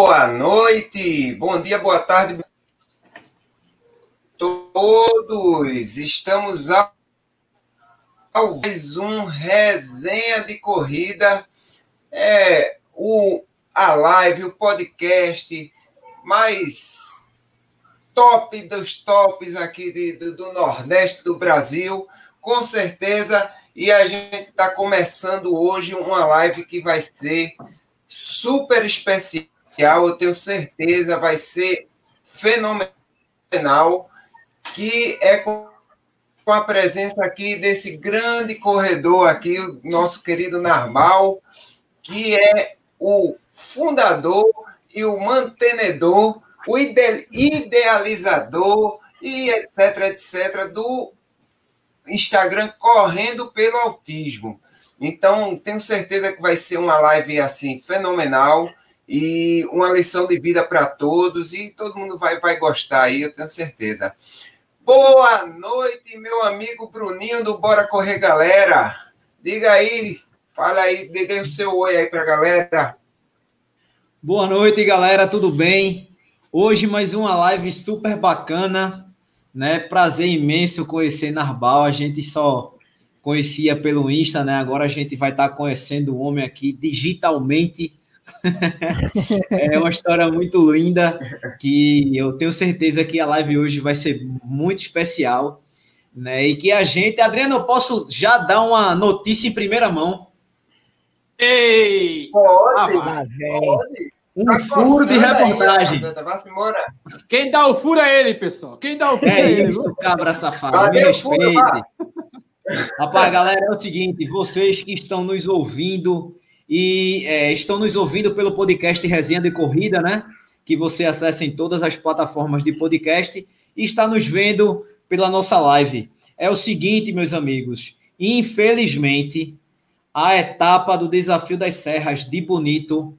Boa noite, bom dia, boa tarde todos. Estamos ao mais um resenha de corrida, é o a live, o podcast mais top dos tops aqui de, do, do Nordeste do Brasil, com certeza. E a gente está começando hoje uma live que vai ser super especial, eu tenho certeza, vai ser fenomenal, que é com a presença aqui desse grande corredor aqui, o nosso querido Narmal, que é o fundador e o mantenedor, o idealizador e etc, etc, do Instagram Correndo pelo Autismo. Então, tenho certeza que vai ser uma live assim fenomenal e uma lição de vida para todos e todo mundo vai, vai gostar aí, eu tenho certeza. Boa noite, meu amigo Bruninho do Bora Correr Galera. Diga aí, fala aí, dê o seu oi aí para a galera. Boa noite, galera, tudo bem? Hoje mais uma live super bacana, né? Prazer imenso conhecer Narbal. A gente só conhecia pelo Insta, né? Agora a gente vai estar conhecendo o homem aqui digitalmente. é uma história muito linda que eu tenho certeza que a live hoje vai ser muito especial, né? E que a gente, Adriano, eu posso já dar uma notícia em primeira mão. Ei! Pode, ah, pode. Um tá furo de reportagem. Aí, Quem dá o furo é ele, pessoal. Quem dá o furo é, é isso, ele. cabra safado. Me respeite. Rapaz, galera, é o seguinte: vocês que estão nos ouvindo e é, estão nos ouvindo pelo podcast Resenha de Corrida, né? Que você acessa em todas as plataformas de podcast e está nos vendo pela nossa live. É o seguinte, meus amigos: infelizmente, a etapa do Desafio das Serras de Bonito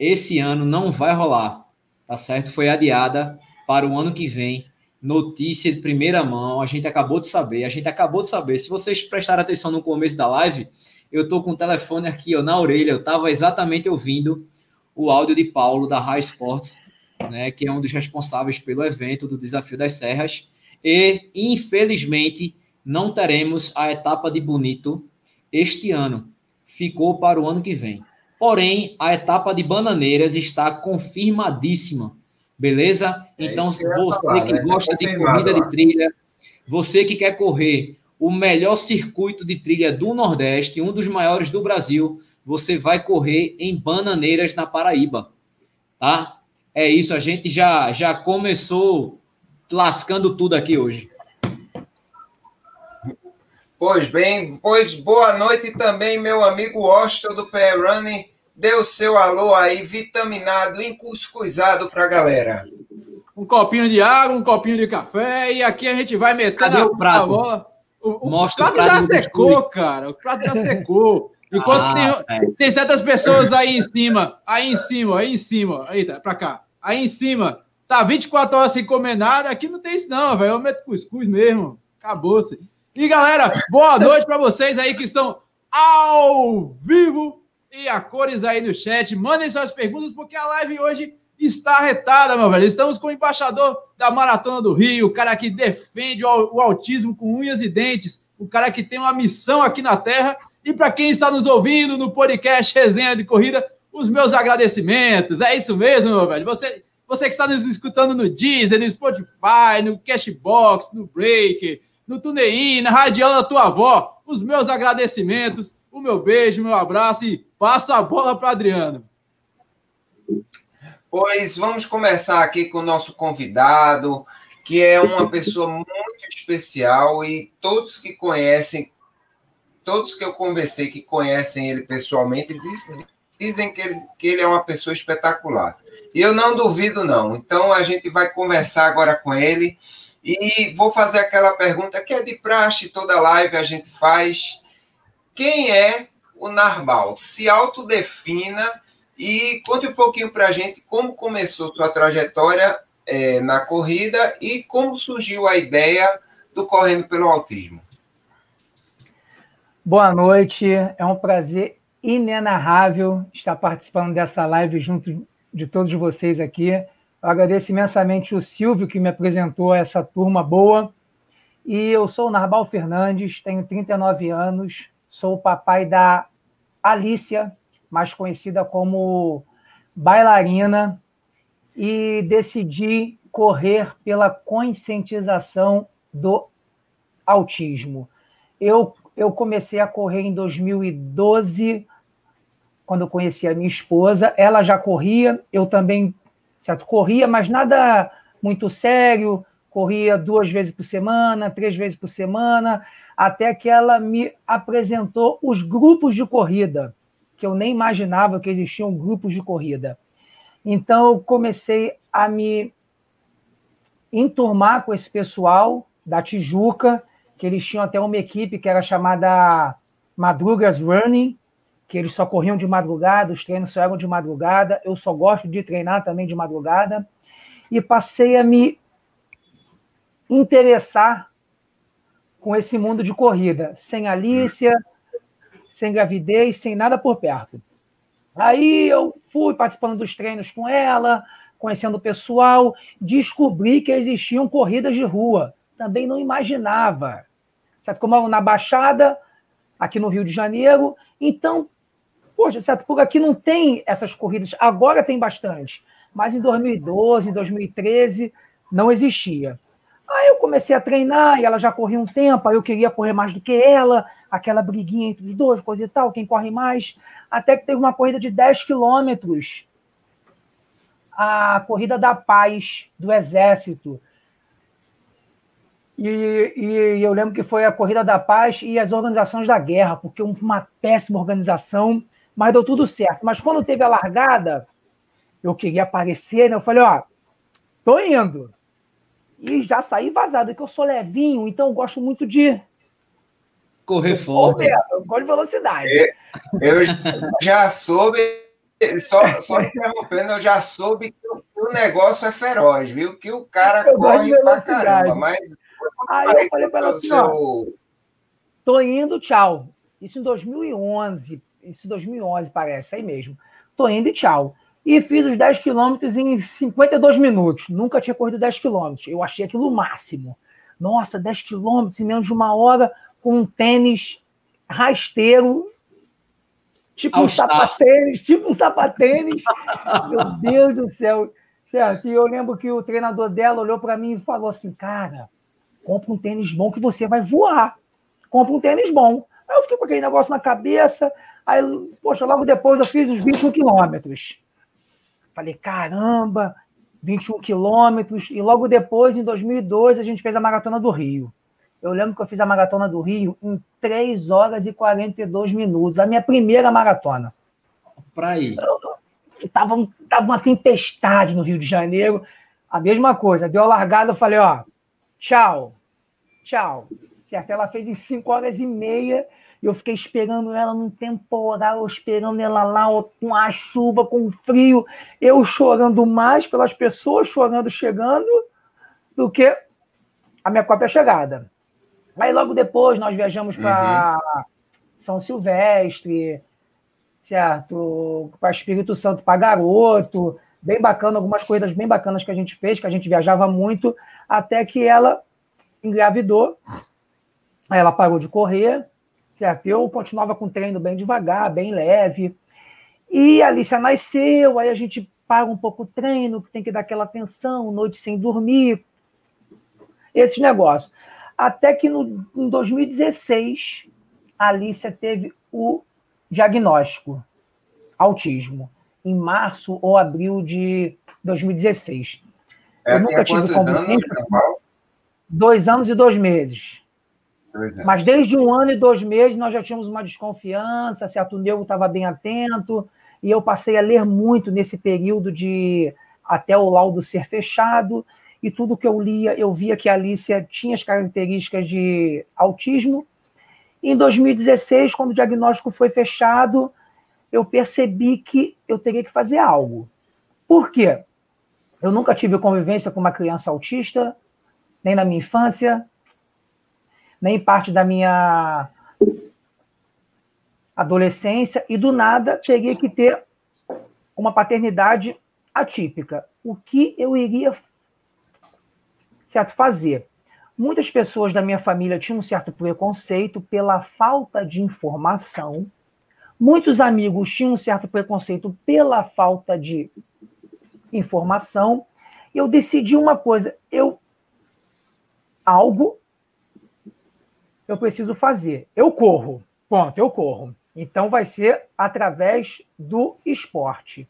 esse ano não vai rolar, tá certo? Foi adiada para o ano que vem. Notícia de primeira mão, a gente acabou de saber, a gente acabou de saber. Se vocês prestarem atenção no começo da live, eu tô com o telefone aqui ó, na orelha, eu estava exatamente ouvindo o áudio de Paulo da High Sports, né, que é um dos responsáveis pelo evento do Desafio das Serras, e infelizmente não teremos a etapa de Bonito este ano. Ficou para o ano que vem. Porém, a etapa de Bananeiras está confirmadíssima. Beleza? É então, você falar, que né? gosta de corrida de trilha, você que quer correr o melhor circuito de trilha do Nordeste, um dos maiores do Brasil, você vai correr em Bananeiras, na Paraíba. Tá? É isso, a gente já, já começou lascando tudo aqui hoje. Pois bem, pois boa noite também, meu amigo Austin do PR Running. Dê o seu alô aí, vitaminado, encuscuzado para a galera. Um copinho de água, um copinho de café, e aqui a gente vai metendo a, o prato? O, o, Mostra o prato, prato já secou, cara. O prato já secou. Enquanto ah, tem, tem, certas pessoas aí em cima, aí em cima, aí em cima, aí tá, pra cá, aí em cima, tá 24 horas sem comer nada, aqui não tem isso não, velho, eu meto cuscuz mesmo, acabou-se. E galera, boa noite para vocês aí que estão ao vivo e a cores aí no chat. Mandem suas perguntas, porque a live hoje está retada, meu velho. Estamos com o embaixador da Maratona do Rio, o cara que defende o autismo com unhas e dentes, o cara que tem uma missão aqui na Terra. E para quem está nos ouvindo no podcast Resenha de Corrida, os meus agradecimentos. É isso mesmo, meu velho. Você, você que está nos escutando no Deezer, no Spotify, no Cashbox, no Breaker, no TuneIn, na Radial da tua avó, os meus agradecimentos, o meu beijo, meu abraço e passa a bola para Adriano. Pois vamos começar aqui com o nosso convidado, que é uma pessoa muito especial e todos que conhecem, todos que eu conversei que conhecem ele pessoalmente, dizem, dizem que, ele, que ele é uma pessoa espetacular. E eu não duvido, não. Então a gente vai conversar agora com ele e vou fazer aquela pergunta que é de praxe, toda live a gente faz. Quem é o Narbal? Se autodefina e conte um pouquinho para a gente como começou sua trajetória é, na corrida e como surgiu a ideia do Correndo pelo Autismo. Boa noite, é um prazer inenarrável estar participando dessa live junto de todos vocês aqui. Eu agradeço imensamente o Silvio, que me apresentou essa turma boa. E eu sou o Narbal Fernandes, tenho 39 anos, sou o papai da Alícia, mais conhecida como bailarina, e decidi correr pela conscientização do autismo. Eu, eu comecei a correr em 2012, quando eu conheci a minha esposa. Ela já corria, eu também certo, corria, mas nada muito sério. Corria duas vezes por semana, três vezes por semana, até que ela me apresentou os grupos de corrida, que eu nem imaginava que existiam grupos de corrida. Então, eu comecei a me enturmar com esse pessoal da Tijuca, que eles tinham até uma equipe que era chamada Madrugas Running, que eles só corriam de madrugada, os treinos só eram de madrugada. Eu só gosto de treinar também de madrugada. E passei a me interessar com esse mundo de corrida, sem Alícia, sem gravidez, sem nada por perto. Aí eu fui participando dos treinos com ela, conhecendo o pessoal, descobri que existiam corridas de rua. Também não imaginava. Certo? Como na Baixada, aqui no Rio de Janeiro. Então, poxa, certo? Por aqui não tem essas corridas. Agora tem bastante. Mas em 2012, em 2013, não existia. Aí eu comecei a treinar e ela já corria um tempo, aí eu queria correr mais do que ela, aquela briguinha entre os dois, coisa e tal, quem corre mais. Até que teve uma corrida de 10 quilômetros a Corrida da Paz do Exército. E, e, eu lembro que foi a Corrida da Paz e as organizações da guerra, porque uma péssima organização, mas deu tudo certo. Mas quando teve a largada, eu queria aparecer, né? Eu falei, ó, tô indo. E já saí vazado, porque eu sou levinho, então eu gosto muito de. Correr forte. Eu gosto de velocidade. Eu, eu já soube só, só interrompendo, eu já soube que o, o, negócio é feroz, viu? Que o cara eu corre pra caramba, mas. Aí eu falei para ela assim: seu... ó, tô indo, tchau. Isso em 2011, isso em 2011 parece, aí mesmo. Tô indo e tchau. E fiz os 10 quilômetros em 52 minutos. Nunca tinha corrido 10 quilômetros. Eu achei aquilo o máximo. Nossa, 10 quilômetros em menos de uma hora com um tênis rasteiro tipo All um sapatênis, tipo um sapatênis. Meu Deus do céu. Certo? E eu lembro que o treinador dela olhou para mim e falou assim: Cara, compra um tênis bom que você vai voar. Compra um tênis bom. Aí eu fiquei com aquele negócio na cabeça. Aí, poxa, logo depois eu fiz os 21 quilômetros. Falei, caramba, 21 quilômetros. E logo depois, em 2002, a gente fez a Maratona do Rio. Eu lembro que eu fiz a maratona do Rio em 3 horas e 42 minutos, a minha primeira maratona. Para ir. Tava, tava uma tempestade no Rio de Janeiro. A mesma coisa, deu a largada, eu falei, ó, tchau, tchau. Certo? Ela fez em 5 horas e meia e eu fiquei esperando ela num temporal, esperando ela lá com a chuva, com frio, eu chorando mais pelas pessoas chorando, chegando, do que a minha própria chegada. Aí logo depois nós viajamos para uhum. São Silvestre, certo? Para Espírito Santo, para Garoto. Bem bacana, algumas coisas bem bacanas que a gente fez, que a gente viajava muito, até que ela engravidou. Aí ela parou de correr, certo? Eu continuava com o treino bem devagar, bem leve. E a Alicia nasceu, aí a gente para um pouco o treino, tem que dar aquela atenção, noite sem dormir, esses negócios. Até que no, em 2016, a Alicia teve o diagnóstico autismo, em março ou abril de 2016. É, eu nunca tive. Anos, dois anos e dois meses. Dois Mas desde um ano e dois meses nós já tínhamos uma desconfiança, certo? O Nego estava bem atento, e eu passei a ler muito nesse período de até o laudo ser fechado, e tudo que eu lia, eu via que a Alicia tinha as características de autismo. Em 2016, quando o diagnóstico foi fechado, eu percebi que eu teria que fazer algo. Por quê? Eu nunca tive convivência com uma criança autista, nem na minha infância, nem parte da minha adolescência, e do nada teria que ter uma paternidade atípica. O que eu iria certo, fazer? Muitas pessoas da minha família tinham um certo preconceito pela falta de informação. Muitos amigos tinham um certo preconceito pela falta de informação. Eu decidi uma coisa, eu algo eu preciso fazer. Eu corro. Ponto, eu corro. Então vai ser através do esporte.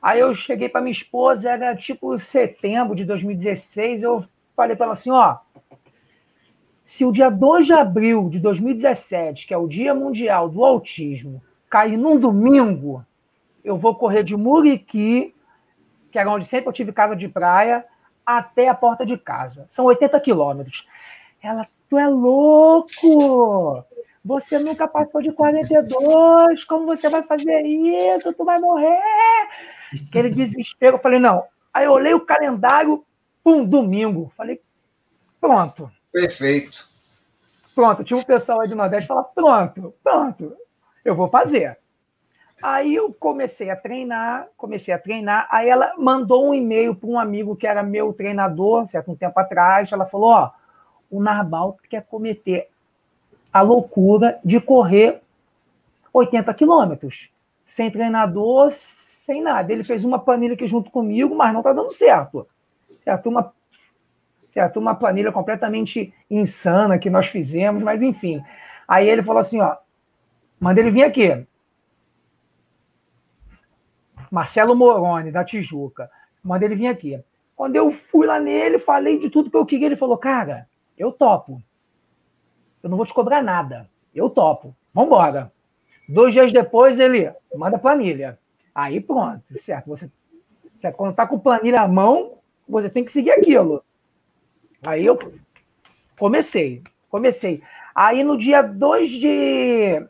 Aí eu cheguei para minha esposa, era tipo setembro de 2016, eu falei para ela assim, ó, se o dia 2 de abril de 2017, que é o Dia Mundial do Autismo, cair num domingo, eu vou correr de Muriqui, que era onde sempre eu tive casa de praia, até a porta de casa. São 80 quilômetros. Ela, tu é louco! Você nunca passou de 42, como você vai fazer isso? Tu vai morrer! Aquele desespero. Eu falei, não. Aí eu olhei o calendário, pum, domingo. Falei, pronto. Perfeito. Pronto. Tinha um pessoal aí do Nordeste falar, pronto, pronto, eu vou fazer. Aí eu comecei a treinar, comecei a treinar. Aí ela mandou um e-mail para um amigo que era meu treinador, certo? Um tempo atrás. Ela falou: Ó, o Narbal quer cometer a loucura de correr 80 quilômetros, sem treinador, sem nada. Ele fez uma planilha aqui junto comigo, mas não está dando certo. Certo? Uma, certo? Uma planilha completamente insana que nós fizemos, mas enfim. Aí ele falou assim: ó, manda ele vir aqui. Marcelo Moroni, da Tijuca. Manda ele vir aqui. Quando eu fui lá nele, falei de tudo que eu queria, ele falou: Cara, eu topo. Eu não vou te cobrar nada. Eu topo. Vambora. Dois dias depois, ele manda planilha. Aí pronto, certo. Você, certo? Quando tá com planilha à mão, você tem que seguir aquilo. Aí eu comecei. Comecei. Aí no dia 2 de.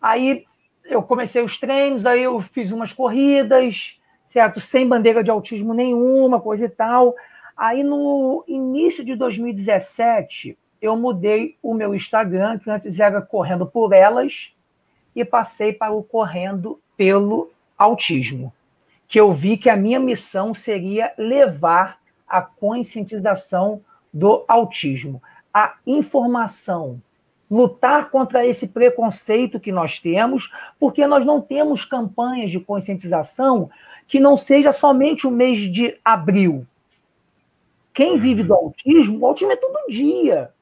Aí eu comecei os treinos, aí eu fiz umas corridas, certo? Sem bandeira de autismo nenhuma, coisa e tal. Aí no início de 2017, eu mudei o meu Instagram, que antes era Correndo por Elas, e passei para o Correndo pelo Autismo. Que eu vi que a minha missão seria levar a conscientização do autismo, a informação, lutar contra esse preconceito que nós temos, porque nós não temos campanhas de conscientização que não seja somente o mês de abril. Quem vive do autismo, o autismo é todo dia,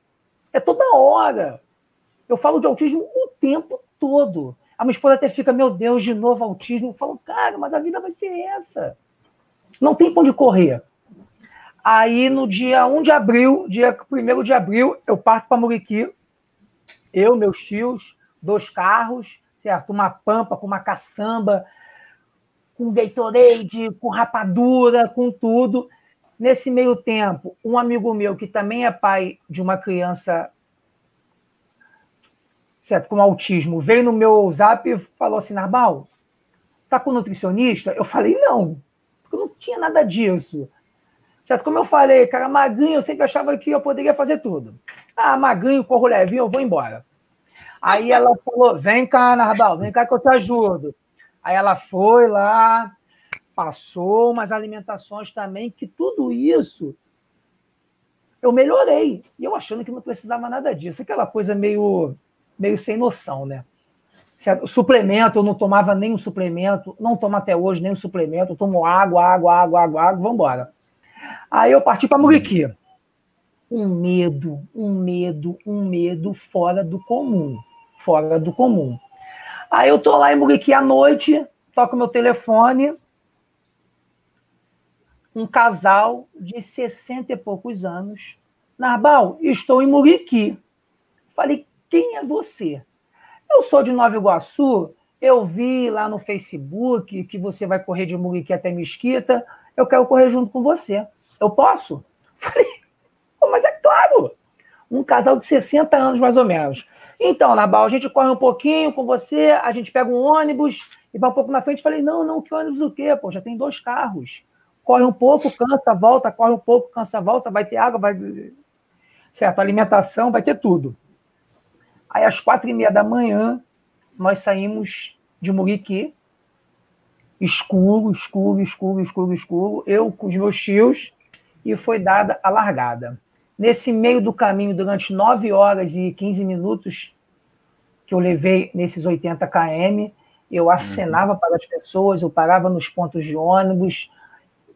é toda hora. Eu falo de autismo o tempo todo. A minha esposa até fica, meu Deus, de novo autismo. Eu falo, cara, mas a vida vai ser essa. Não tem pra onde correr. Aí, no dia 1 de abril, dia 1 de abril, eu parto para Muriqui, eu, meus tios, dois carros, certo? Uma pampa com uma caçamba, com Gatorade, com rapadura, com tudo. Nesse meio tempo, um amigo meu, que também é pai de uma criança certo, com autismo, veio no meu zap e falou assim: Narbal, tá com nutricionista? Eu falei: não, porque eu não tinha nada disso. Certo? Como eu falei, cara, magrinho, eu sempre achava que eu poderia fazer tudo. Ah, magrinho, corro levinho, eu vou embora. Aí ela falou: vem cá, Narbal, vem cá que eu te ajudo. Aí ela foi lá, passou umas alimentações também, que tudo isso eu melhorei. E eu achando que não precisava nada disso. Aquela coisa meio, meio sem noção, né? Suplemento, eu não tomava nenhum suplemento, não tomo até hoje nenhum suplemento, eu tomo água, água, água, água, água, vamos embora. Aí eu parti para Muriqui um medo, um medo, um medo fora do comum. Fora do comum. Aí eu tô lá em Muriqui à noite, toco meu telefone, um casal de 60 e poucos anos. Narbal, estou em Muriqui. Falei, quem é você? Eu sou de Nova Iguaçu, eu vi lá no Facebook que você vai correr de Muriqui até Mesquita, eu quero correr junto com você. Eu posso? Falei, mas é claro, um casal de 60 anos mais ou menos. Então, Nabal, a gente corre um pouquinho com você, a gente pega um ônibus e vai um pouco na frente. Falei, não, não, que ônibus o quê? Pô, já tem dois carros. Corre um pouco, cansa, volta, corre um pouco, cansa, volta, vai ter água, vai. Certo, alimentação, vai ter tudo. Aí, às quatro e meia da manhã, nós saímos de Muriqui escuro, escuro, escuro, escuro, escuro. Eu com os meus tios e foi dada a largada. Nesse meio do caminho, durante 9 horas e 15 minutos que eu levei nesses 80 km, eu acenava uhum. para as pessoas, eu parava nos pontos de ônibus,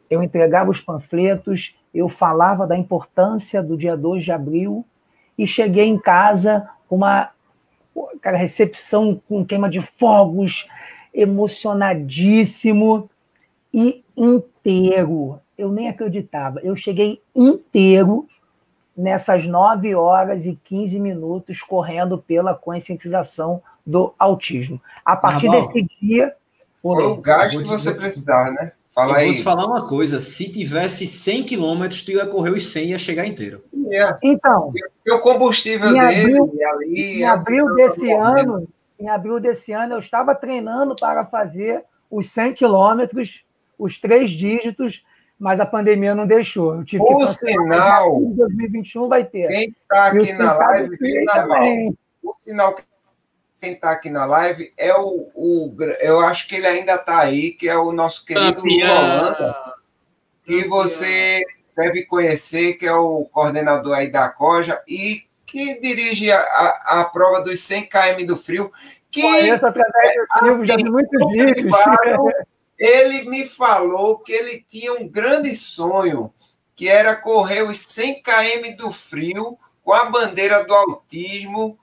eu entregava os panfletos, eu falava da importância do dia 2 de abril e cheguei em casa com uma cara, recepção com queima de fogos, emocionadíssimo e inteiro. Eu nem acreditava. Eu cheguei inteiro nessas 9 horas e 15 minutos correndo pela conscientização do autismo. A partir ah, desse dia. Foi o gás que você precisava, né? Fala eu aí. vou te falar uma coisa: se tivesse 100 quilômetros, tu ia correr os 100 e ia chegar inteiro. É. Então. E o combustível em dele abril, ali. Em abril desse ano, em abril desse ano, eu estava treinando para fazer os 100 quilômetros, os três dígitos, mas a pandemia não deixou. Eu tive o que sinal. Em 2021 vai ter. Quem está aqui na live, também. O sinal que quem está aqui na live é o, o, Eu acho que ele ainda está aí, que é o nosso querido Holanda, que você deve conhecer, que é o coordenador aí da Coja e que dirige a, a, a prova dos 100 km do frio. Que, Conheço através do Silvio, já vi muitos vídeos. Ele me falou que ele tinha um grande sonho, que era correr os 100 km do frio com a bandeira do autismo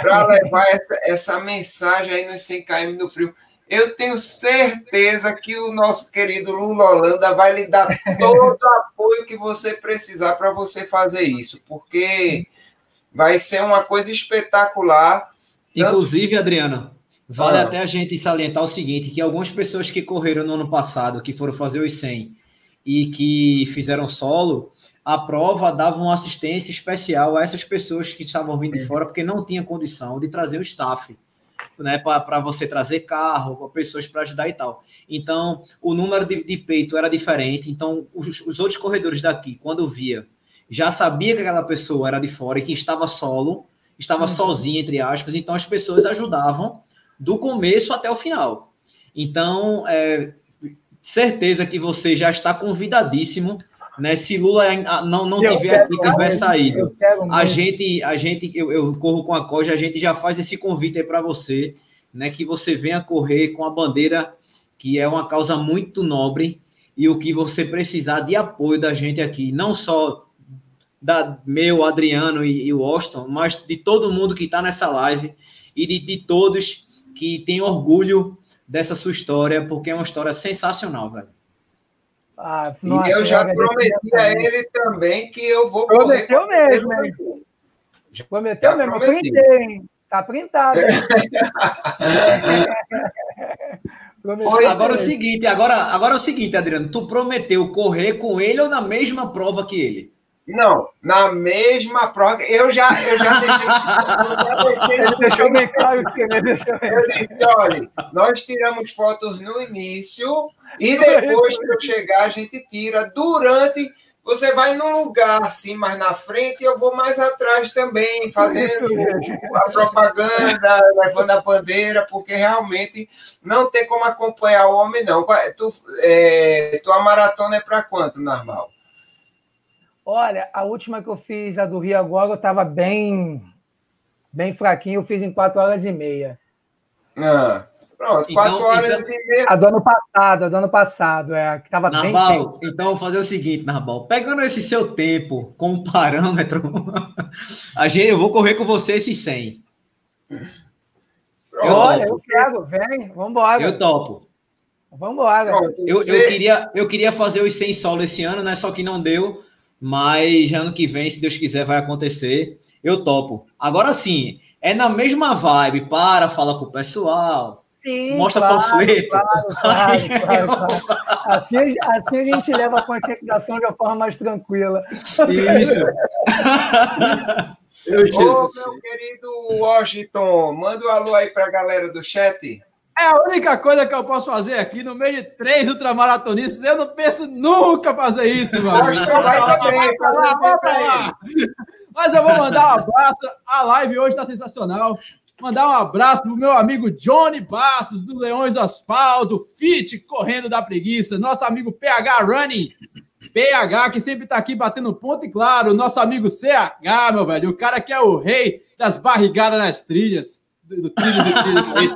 para levar essa, essa mensagem aí nos 100 km do frio. Eu tenho certeza que o nosso querido Lula Holanda vai lhe dar todo o apoio que você precisar para você fazer isso, porque vai ser uma coisa espetacular. Inclusive, Adriana, vale ah. até a gente salientar o seguinte, que algumas pessoas que correram no ano passado, que foram fazer os 100 e que fizeram solo, a prova dava uma assistência especial a essas pessoas que estavam vindo de é. fora, porque não tinha condição de trazer o staff, né, para você trazer carro, pessoas para ajudar e tal. Então, o número de, de peito era diferente. Então, os, os, outros corredores daqui, quando via, já sabia que aquela pessoa era de fora e que estava solo, estava uhum. sozinha, entre aspas. Então, as pessoas ajudavam do começo até o final. Então, é, certeza que você já está convidadíssimo né? Se Lula não, não tiver aqui, tiver saído, a gente, a gente eu, eu, corro com a Coja, a gente já faz esse convite aí para você, né? Que você venha correr com a bandeira, que é uma causa muito nobre, e o que você precisar de apoio da gente aqui, não só da meu, Adriano e, e o Austin, mas de todo mundo que está nessa live e de, de todos que tem orgulho dessa sua história, porque é uma história sensacional, velho. Ah, nossa, e eu já prometi a ele também que eu vou Prometeu correr. mesmo, hein? Prometeu já mesmo. Prometi. Printei, hein? Tá printado. agora é o seguinte, agora, agora é o seguinte, Adriano, tu prometeu correr com ele ou na mesma prova que ele? Não, na mesma prova. Eu já, eu já deixei. eu já deixei deixou bem claro que eu disse: olha, nós tiramos fotos no início e depois que eu chegar, a gente tira. Durante, você vai num lugar assim, mais na frente, e eu vou mais atrás também, fazendo a propaganda, levando a bandeira, porque realmente não tem como acompanhar o homem, não. Tu, é, tua maratona é para quanto, normal? Olha, a última que eu fiz, a do Rio agora, eu estava bem, bem fraquinho, eu fiz em 4 horas e meia. Ah. Pronto, então, quatro horas então, e meia. A do ano passado, a do ano passado, é, que estava bem tempo. Então, vou fazer o seguinte, Narbal, pegando esse seu tempo como parâmetro, a gente, eu vou correr com você esses 100. Eu Olha, topo. eu quero, vem, vamos embora. Eu topo. Vamos embora. Eu, eu, queria, eu queria fazer os 100 solo esse ano, né? Só que não deu, mas ano que vem, se Deus quiser, vai acontecer. Eu topo. Agora sim, é na mesma vibe, para, fala com o pessoal, Sim, Mostra claro, panfleto. Claro, claro, claro, assim, assim, a gente leva a conscientização de uma forma mais tranquila. Isso. Ô, meu querido Washington, manda um alô aí para a galera do chat. É a única coisa que eu posso fazer aqui no meio de três ultramaratonistas. Eu não penso nunca fazer isso, mano. Vai pra lá, vai pra lá. Mas eu vou mandar um abraço. A live hoje está sensacional. Mandar um abraço pro meu amigo Johnny Bastos, do Leões do Asfalto, Fit, correndo da preguiça, nosso amigo PH Running, PH, que sempre tá aqui batendo ponto, e claro, nosso amigo CH, meu velho, o cara que é o rei das barrigadas nas trilhas. Do, do trilhos e trilhos.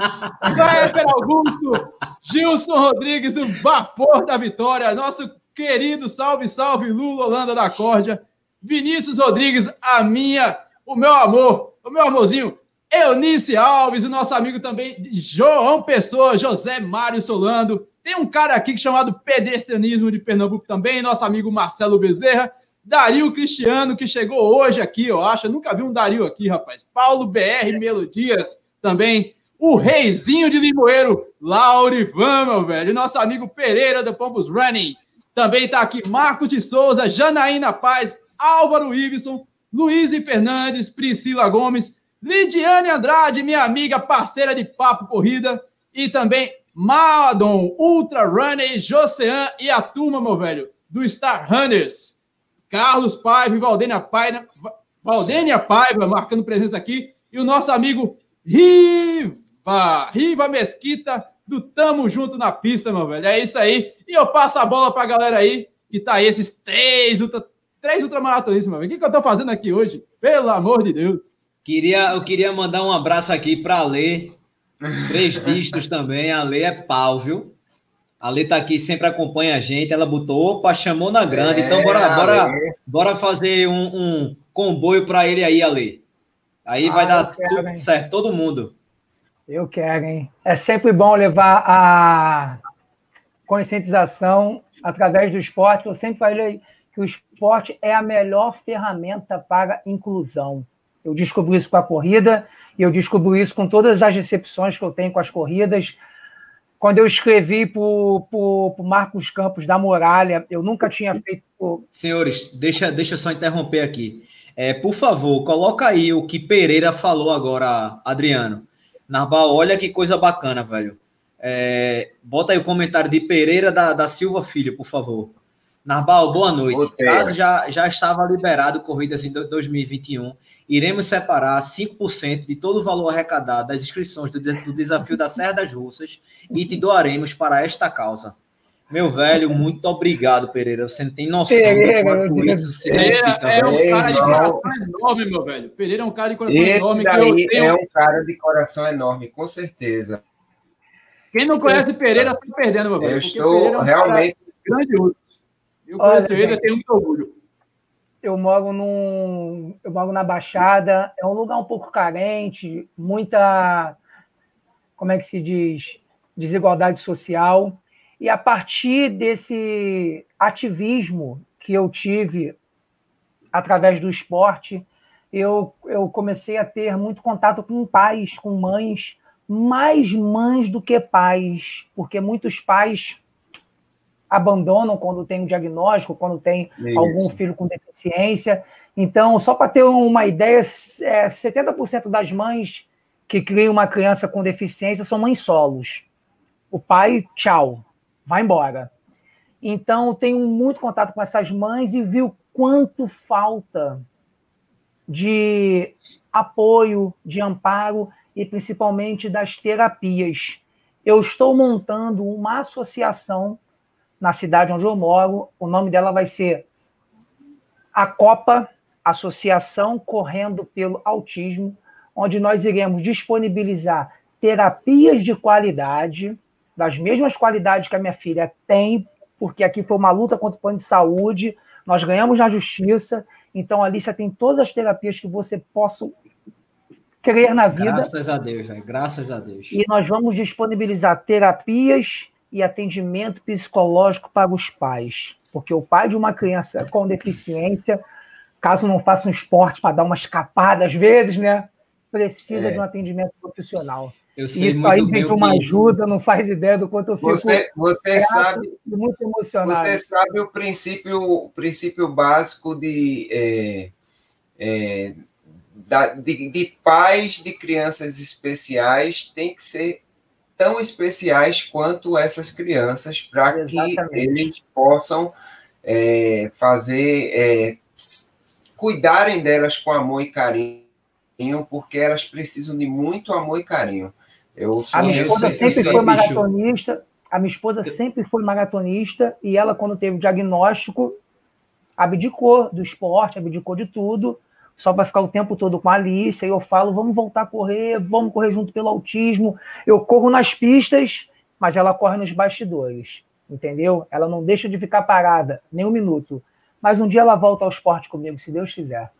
Augusto, Gilson Rodrigues, do Vapor da Vitória, nosso querido salve, salve, Lula Holanda da Córdia, Vinícius Rodrigues, a minha, o meu amor, o meu amorzinho, Eunice Alves, o nosso amigo também, João Pessoa, José Mário Solando. Tem um cara aqui chamado Pedestrianismo de Pernambuco também, nosso amigo Marcelo Bezerra. Dario Cristiano, que chegou hoje aqui, eu acho. Eu nunca vi um Dario aqui, rapaz. Paulo BR Melodias também. O Reizinho de Limoeiro, Laurivan, meu velho. E nosso amigo Pereira do Pompos Running. Também está aqui Marcos de Souza, Janaína Paz, Álvaro Iveson, Luiz Fernandes, Priscila Gomes, Lidiane Andrade, minha amiga, parceira de Papo Corrida, e também Madon, Ultra Runner, Josean e a turma, meu velho, do Star Runners. Carlos Paiva e Valdênia Paiva, Valdênia Paiva marcando presença aqui, e o nosso amigo Riva, Riva Mesquita, do Tamo Junto na Pista, meu velho. É isso aí. E eu passo a bola pra galera aí, que tá aí, esses três, ultra, três ultramaratonistas, meu velho. O que, que eu tô fazendo aqui hoje? Pelo amor de Deus. Queria, eu queria mandar um abraço aqui para a Lê, três dígitos também. A Lê é pau, viu? A Lê tá aqui, sempre acompanha a gente. Ela botou, opa, chamou na grande. Então, é, então, bora, bora, bora fazer um, um comboio para ele aí, Ale. Aí ah, vai dar quero, tudo hein? certo, todo mundo. Eu quero, hein? É sempre bom levar a conscientização através do esporte. Eu sempre falei que o esporte é a melhor ferramenta para inclusão. Eu descobri isso com a corrida e eu descobri isso com todas as recepções que eu tenho com as corridas. Quando eu escrevi para o Marcos Campos da Muralha, eu nunca tinha feito. Senhores, deixa, deixa eu só interromper aqui. É, por favor, coloca aí o que Pereira falou agora, Adriano. Narbal, olha que coisa bacana, velho. É, bota aí o comentário de Pereira da, da Silva Filho, por favor. Narbal, boa noite. Caso já, já estava liberado corridas em 2021, iremos separar 5% de todo o valor arrecadado das inscrições do, do desafio da Serra das Russas e te doaremos para esta causa. Meu velho, muito obrigado, Pereira. Você não tem noção Pereira, do quanto isso significa. Pereira é um cara de coração enorme, meu velho. Pereira é um cara de coração Esse enorme. Daí tenho... é um cara de coração enorme, com certeza. Quem não conhece Pereira está perdendo, meu velho. Eu estou é um realmente grandioso. Eu conheço Olha, ele, tenho muito orgulho. Eu moro num, eu moro na Baixada, é um lugar um pouco carente, muita, como é que se diz, desigualdade social. E a partir desse ativismo que eu tive através do esporte, eu, eu comecei a ter muito contato com pais, com mães, mais mães do que pais, porque muitos pais abandonam quando tem um diagnóstico, quando tem Isso. algum filho com deficiência. Então, só para ter uma ideia, é, 70% das mães que criam uma criança com deficiência são mães solos. O pai, tchau, vai embora. Então, tenho muito contato com essas mães e vi o quanto falta de apoio, de amparo e principalmente das terapias. Eu estou montando uma associação na cidade onde eu moro. O nome dela vai ser a Copa Associação Correndo pelo Autismo, onde nós iremos disponibilizar terapias de qualidade, das mesmas qualidades que a minha filha tem, porque aqui foi uma luta contra o plano de saúde, nós ganhamos na justiça, então ali você tem todas as terapias que você possa crer na vida. Graças a Deus, véio. graças a Deus. E nós vamos disponibilizar terapias e atendimento psicológico para os pais. Porque o pai de uma criança com deficiência, caso não faça um esporte para dar uma escapada às vezes, né? Precisa é. de um atendimento profissional. Eu sei Isso aí vem uma ajuda, não faz ideia do quanto eu fico. Você, você sabe, muito emocionado. Você sabe o princípio, o princípio básico de, é, é, da, de, de pais de crianças especiais tem que ser tão especiais quanto essas crianças para que eles possam é, fazer, é, cuidarem delas com amor e carinho porque elas precisam de muito amor e carinho. Eu a minha esposa sempre foi maratonista, a minha esposa sempre foi maratonista e ela, quando teve o diagnóstico, abdicou do esporte, abdicou de tudo, só para ficar o tempo todo com a Alice. Aí eu falo, vamos voltar a correr, vamos correr junto pelo autismo. Eu corro nas pistas, mas ela corre nos bastidores, entendeu? Ela não deixa de ficar parada nem um minuto. Mas um dia ela volta ao esporte comigo, se Deus quiser.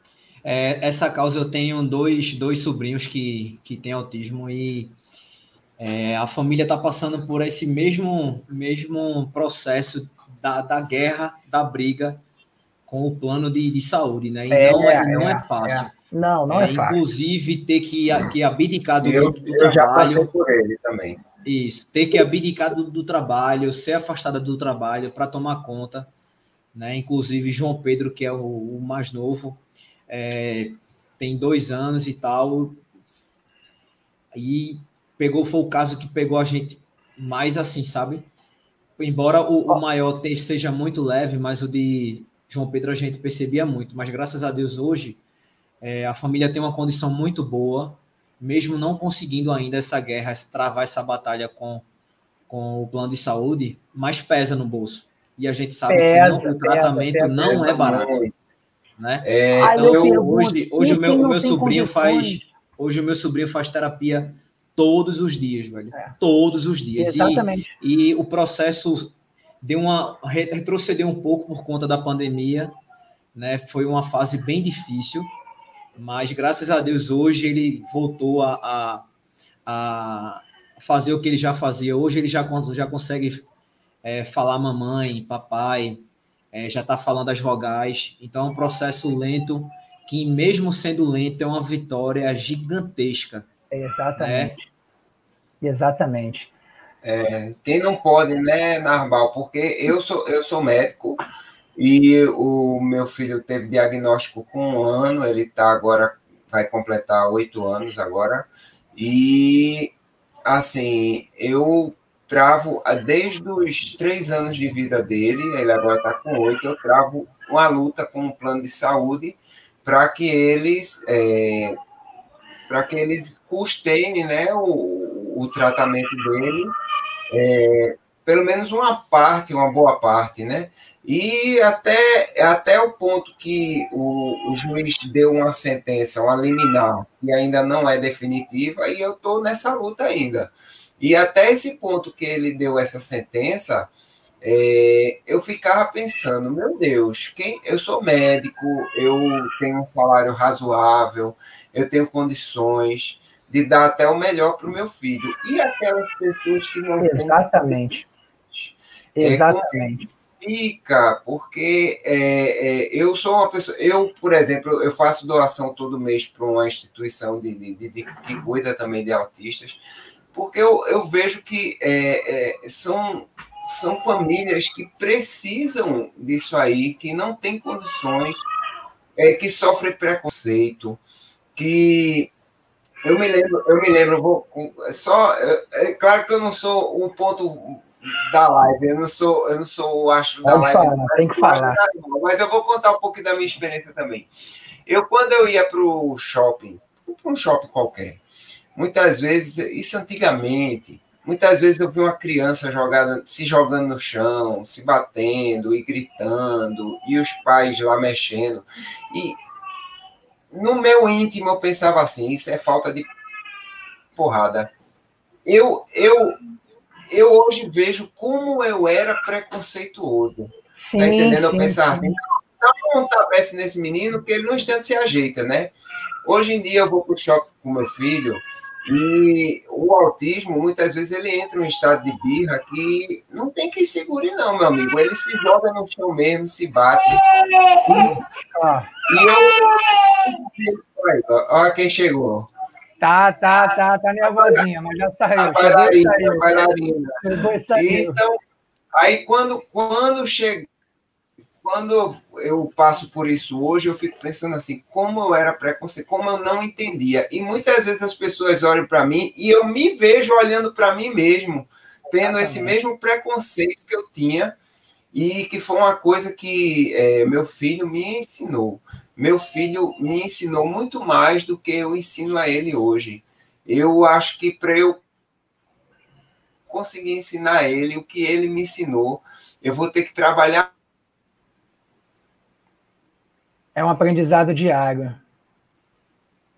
É, essa causa eu tenho dois, dois sobrinhos que, que têm autismo e é, a família está passando por esse mesmo, mesmo processo da, da guerra, da briga com o plano de, de saúde, né? E é, não, é, não é, é fácil. É. Não, não é, fácil. Inclusive, ter que, que abdicar do, eu, do eu trabalho. Já passei por ele também. Isso, ter que abdicar do, do trabalho, ser afastada do trabalho para tomar conta. Né? Inclusive, João Pedro, que é o, o mais novo, é, tem dois anos e tal. E pegou, foi o caso que pegou a gente mais assim, sabe? Embora o, o maior seja muito leve, mas o de João Pedro a gente percebia muito. Mas graças a Deus hoje é, a família tem uma condição muito boa, mesmo não conseguindo ainda essa guerra, travar essa batalha com, com o plano de saúde, mas pesa no bolso. E a gente sabe pesa, que não, o tratamento pesa, não é barato. Né? É, então, eu, eu hoje, hoje o meu, meu sobrinho condições. faz. Hoje o meu sobrinho faz terapia todos os dias, velho. É. Todos os dias. Exatamente. E, e o processo deu uma. retrocedeu um pouco por conta da pandemia. Né? Foi uma fase bem difícil. Mas graças a Deus hoje ele voltou a, a, a fazer o que ele já fazia. Hoje ele já, já consegue é, falar mamãe, papai, é, já está falando as vogais. Então é um processo lento que, mesmo sendo lento, é uma vitória gigantesca. Exatamente. Né? Exatamente. É, quem não pode, né, Narbal? Porque eu sou, eu sou médico e o meu filho teve diagnóstico com um ano, ele está agora, vai completar oito anos agora. E, assim, eu travo, desde os três anos de vida dele, ele agora está com oito, eu travo uma luta com o plano de saúde para que eles é, para que eles custeiem né, o, o tratamento dele, é, pelo menos uma parte, uma boa parte, né? E até, até o ponto que o, o juiz deu uma sentença, uma liminar, que ainda não é definitiva, e eu estou nessa luta ainda. E até esse ponto que ele deu essa sentença, é, eu ficava pensando, meu Deus, quem, eu sou médico, eu tenho um salário razoável, eu tenho condições de dar até o melhor para o meu filho. E aquelas pessoas que não Exatamente. Têm, é, Exatamente. fica, porque é, é, eu sou uma pessoa, eu, por exemplo, eu faço doação todo mês para uma instituição de, de, de, que cuida também de autistas, porque eu, eu vejo que é, é, são, são famílias que precisam disso aí, que não têm condições, é, que sofrem preconceito, que eu me lembro, eu me lembro, vou, só é, é, claro que eu não sou o ponto da live, eu não sou, eu não sou o astro da live, falar, tem que falar. mas eu vou contar um pouco da minha experiência também. Eu quando eu ia para o shopping, para um shopping qualquer, Muitas vezes, isso antigamente, muitas vezes eu vi uma criança jogada, se jogando no chão, se batendo e gritando, e os pais lá mexendo. E no meu íntimo eu pensava assim, isso é falta de porrada. Eu, eu, eu hoje vejo como eu era preconceituoso. Tá sim, tá entendendo? Sim, eu pensava sim. assim, dá um tabefe nesse menino que ele não instante se ajeita, né? Hoje em dia eu vou para o shopping com meu filho, e o autismo, muitas vezes, ele entra em um estado de birra que não tem que segure, não, meu amigo. Ele se joga no chão mesmo, se bate. E eu. Olha quem chegou. Tá, tá, tá, tá nervosinha, mas já saiu. A bailarina, a bailarina. Então, aí quando, quando chega quando eu passo por isso hoje, eu fico pensando assim, como eu era preconceito, como eu não entendia. E muitas vezes as pessoas olham para mim e eu me vejo olhando para mim mesmo, tendo esse mesmo preconceito que eu tinha. e que foi uma coisa que é, meu filho me ensinou. Meu filho me ensinou muito mais do que eu ensino a ele hoje. Eu acho que para eu conseguir ensinar a ele o que ele me ensinou, eu vou ter que trabalhar. É um aprendizado diário.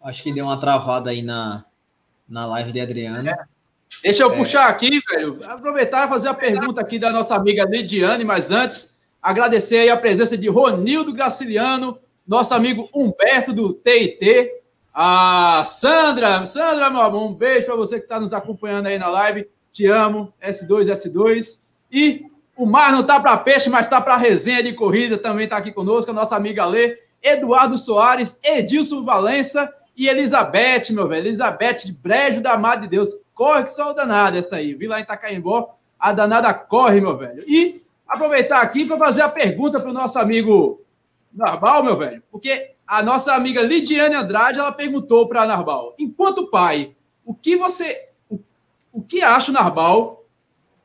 Acho que deu uma travada aí na, na live de Adriano. É. Deixa eu é. puxar aqui, velho. Aproveitar e fazer a pergunta aqui da nossa amiga Lidiane, mas antes, agradecer aí a presença de Ronildo Graciliano, nosso amigo Humberto do TIT, a Sandra. Sandra, meu amor, um beijo para você que está nos acompanhando aí na live. Te amo, S2, S2. E o mar não tá para peixe, mas tá para resenha de corrida. Também está aqui conosco a nossa amiga Lê, Eduardo Soares, Edilson Valença e Elizabeth, meu velho. Elizabeth de Brejo da Mãe de Deus. Corre que só o danado essa aí. Vi lá em Itacaimbó, a danada corre, meu velho. E aproveitar aqui para fazer a pergunta para o nosso amigo Narbal, meu velho. Porque a nossa amiga Lidiane Andrade, ela perguntou para Narbal, enquanto pai, o que você... O, o que acha Narbal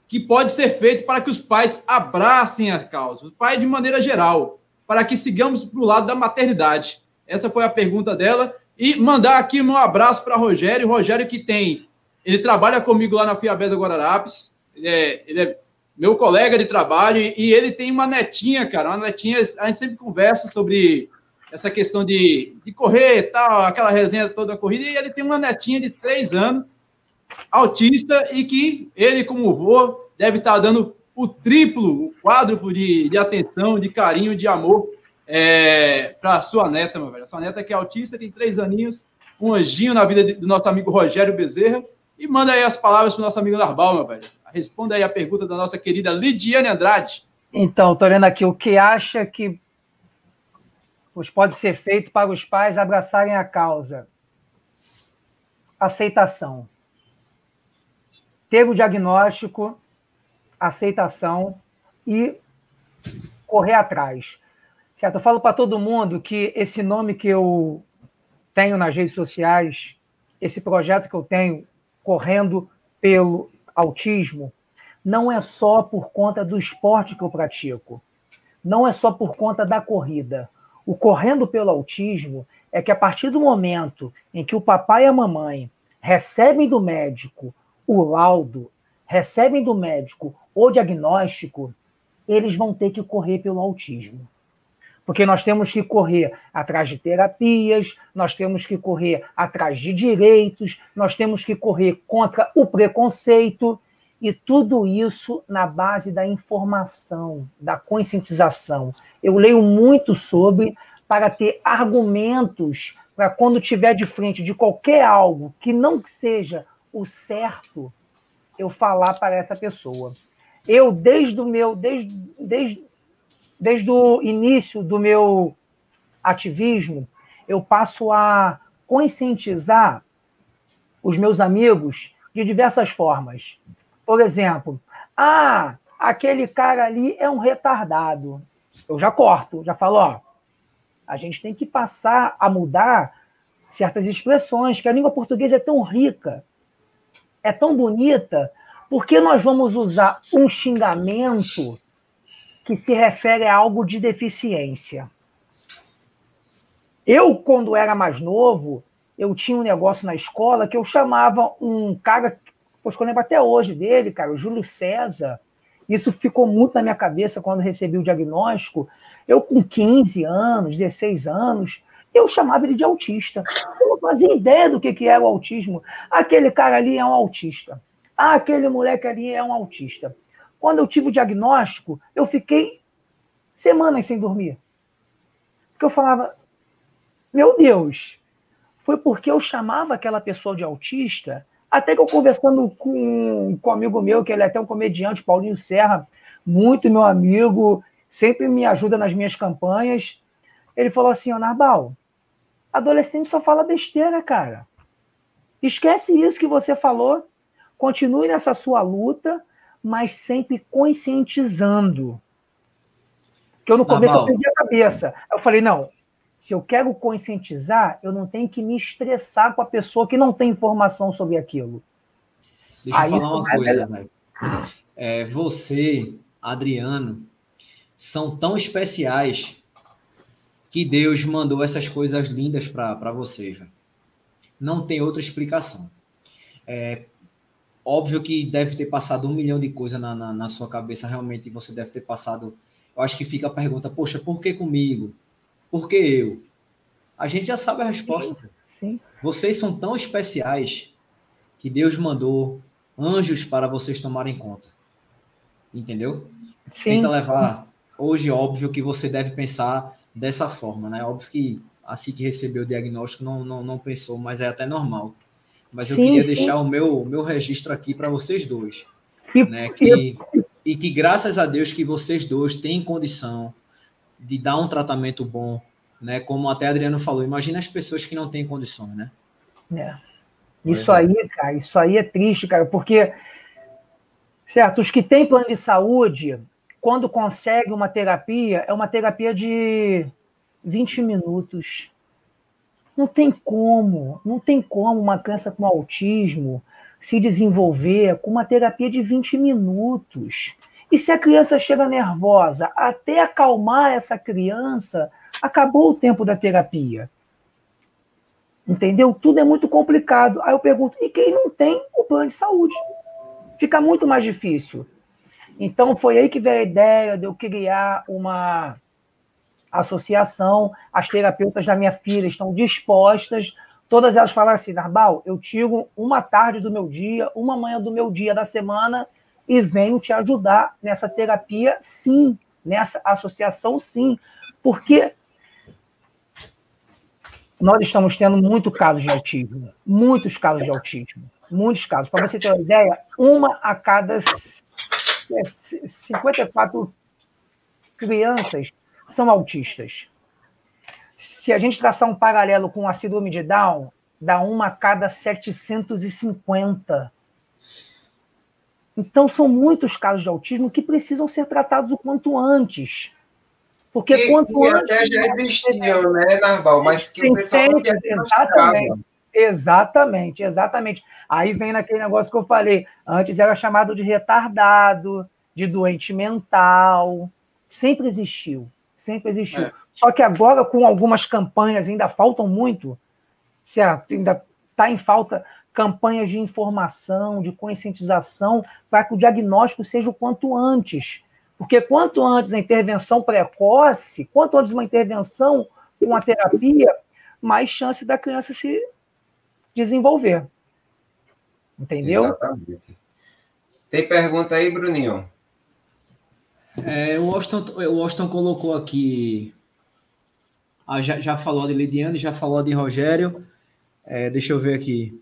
que pode ser feito para que os pais abracem a causa? O pai de maneira geral, para que sigamos para o lado da maternidade. Essa foi a pergunta dela. E mandar aqui um abraço para Rogério. Rogério que tem ele trabalha comigo lá na Fiabé do Guararapes. Ele é, ele é meu colega de trabalho e ele tem uma netinha, cara. Uma netinha, a gente sempre conversa sobre essa questão de, de correr tal, aquela resenha toda da corrida. E ele tem uma netinha de três anos, autista, e que ele, como vô, deve estar dando o triplo, o quádruplo de, de atenção, de carinho, de amor é, para sua neta, meu velho. A sua neta que é autista, tem três aninhos, um anjinho na vida de, do nosso amigo Rogério Bezerra. E manda aí as palavras para o nosso amigo Narbal, meu velho. Responda aí a pergunta da nossa querida Lidiane Andrade. Então, estou lendo aqui o que acha que pode ser feito para os pais abraçarem a causa. Aceitação. Ter o diagnóstico, aceitação e correr atrás. Certo? Eu falo para todo mundo que esse nome que eu tenho nas redes sociais, esse projeto que eu tenho, correndo pelo autismo não é só por conta do esporte que eu pratico, não é só por conta da corrida. O correndo pelo autismo é que a partir do momento em que o papai e a mamãe recebem do médico o laudo, recebem do médico o diagnóstico, eles vão ter que correr pelo autismo porque nós temos que correr atrás de terapias, nós temos que correr atrás de direitos, nós temos que correr contra o preconceito, e tudo isso na base da informação, da conscientização. Eu leio muito sobre para ter argumentos para quando tiver de frente de qualquer algo que não seja o certo, eu falar para essa pessoa. Eu desde o meu desde, desde desde o início do meu ativismo, eu passo a conscientizar os meus amigos de diversas formas. Por exemplo, ah, aquele cara ali é um retardado. Eu já corto, já falo, ó, a gente tem que passar a mudar certas expressões, que a língua portuguesa é tão rica, é tão bonita, por que nós vamos usar um xingamento que se refere a algo de deficiência. Eu, quando era mais novo, eu tinha um negócio na escola que eu chamava um cara, pois eu lembro até hoje dele, cara, o Júlio César. Isso ficou muito na minha cabeça quando recebi o diagnóstico. Eu, com 15 anos, 16 anos, eu chamava ele de autista. Eu não fazia ideia do que, que era o autismo. Aquele cara ali é um autista. Aquele moleque ali é um autista. Quando eu tive o diagnóstico, eu fiquei semanas sem dormir. Porque eu falava, meu Deus, foi porque eu chamava aquela pessoa de autista, até que eu conversando com, com um amigo meu, que ele é até um comediante, Paulinho Serra, muito meu amigo, sempre me ajuda nas minhas campanhas. Ele falou assim: Ô Narbal, adolescente só fala besteira, cara. Esquece isso que você falou. Continue nessa sua luta mas sempre conscientizando. Que eu no começo eu perdi a cabeça. Eu falei, não, se eu quero conscientizar, eu não tenho que me estressar com a pessoa que não tem informação sobre aquilo. Deixa Aí, eu falar uma coisa, velho. É, você, Adriano, são tão especiais que Deus mandou essas coisas lindas para vocês. Véio. Não tem outra explicação. É óbvio que deve ter passado um milhão de coisas na, na, na sua cabeça, realmente você deve ter passado. Eu acho que fica a pergunta, poxa, por que comigo? Por que eu? A gente já sabe a resposta. Sim. Vocês são tão especiais que Deus mandou anjos para vocês tomarem conta. Entendeu? Sim. Tenta levar. Hoje, óbvio que você deve pensar dessa forma, né? Óbvio que assim que recebeu o diagnóstico não, não, não pensou, mas é até normal. Mas eu sim, queria sim. deixar o meu, meu registro aqui para vocês dois. E, né? que, e que graças a Deus que vocês dois têm condição de dar um tratamento bom, né? Como até Adriano falou, imagina as pessoas que não têm condições, né? É. Isso aí, cara, isso aí é triste, cara, porque certo, os que têm plano de saúde, quando conseguem uma terapia, é uma terapia de 20 minutos. Não tem como, não tem como uma criança com autismo se desenvolver com uma terapia de 20 minutos. E se a criança chega nervosa, até acalmar essa criança, acabou o tempo da terapia. Entendeu? Tudo é muito complicado. Aí eu pergunto, e quem não tem o plano de saúde? Fica muito mais difícil. Então foi aí que veio a ideia de eu criar uma associação. As terapeutas da minha filha estão dispostas. Todas elas falam assim, Narbal, eu tiro uma tarde do meu dia, uma manhã do meu dia da semana e venho te ajudar nessa terapia, sim, nessa associação, sim. Porque nós estamos tendo muito casos de autismo, muitos casos de autismo, muitos casos. Para você ter uma ideia, uma a cada 54 crianças são autistas. Se a gente traçar um paralelo com a síndrome de Down, dá uma a cada 750. Então, são muitos casos de autismo que precisam ser tratados o quanto antes. Porque e, quanto e até já existiam, né, Narval? Mas que o pessoal não exatamente, exatamente, exatamente. Aí vem naquele negócio que eu falei. Antes era chamado de retardado, de doente mental. Sempre existiu, sempre existiu. É. Só que agora, com algumas campanhas, ainda faltam muito, certo? Ainda está em falta campanhas de informação, de conscientização, para que o diagnóstico seja o quanto antes. Porque quanto antes a intervenção precoce, quanto antes uma intervenção com a terapia, mais chance da criança se desenvolver. Entendeu? Exatamente. Tem pergunta aí, Bruninho? É, o, Austin, o Austin colocou aqui. Ah, já, já falou de Lidiane, já falou de Rogério. É, deixa eu ver aqui.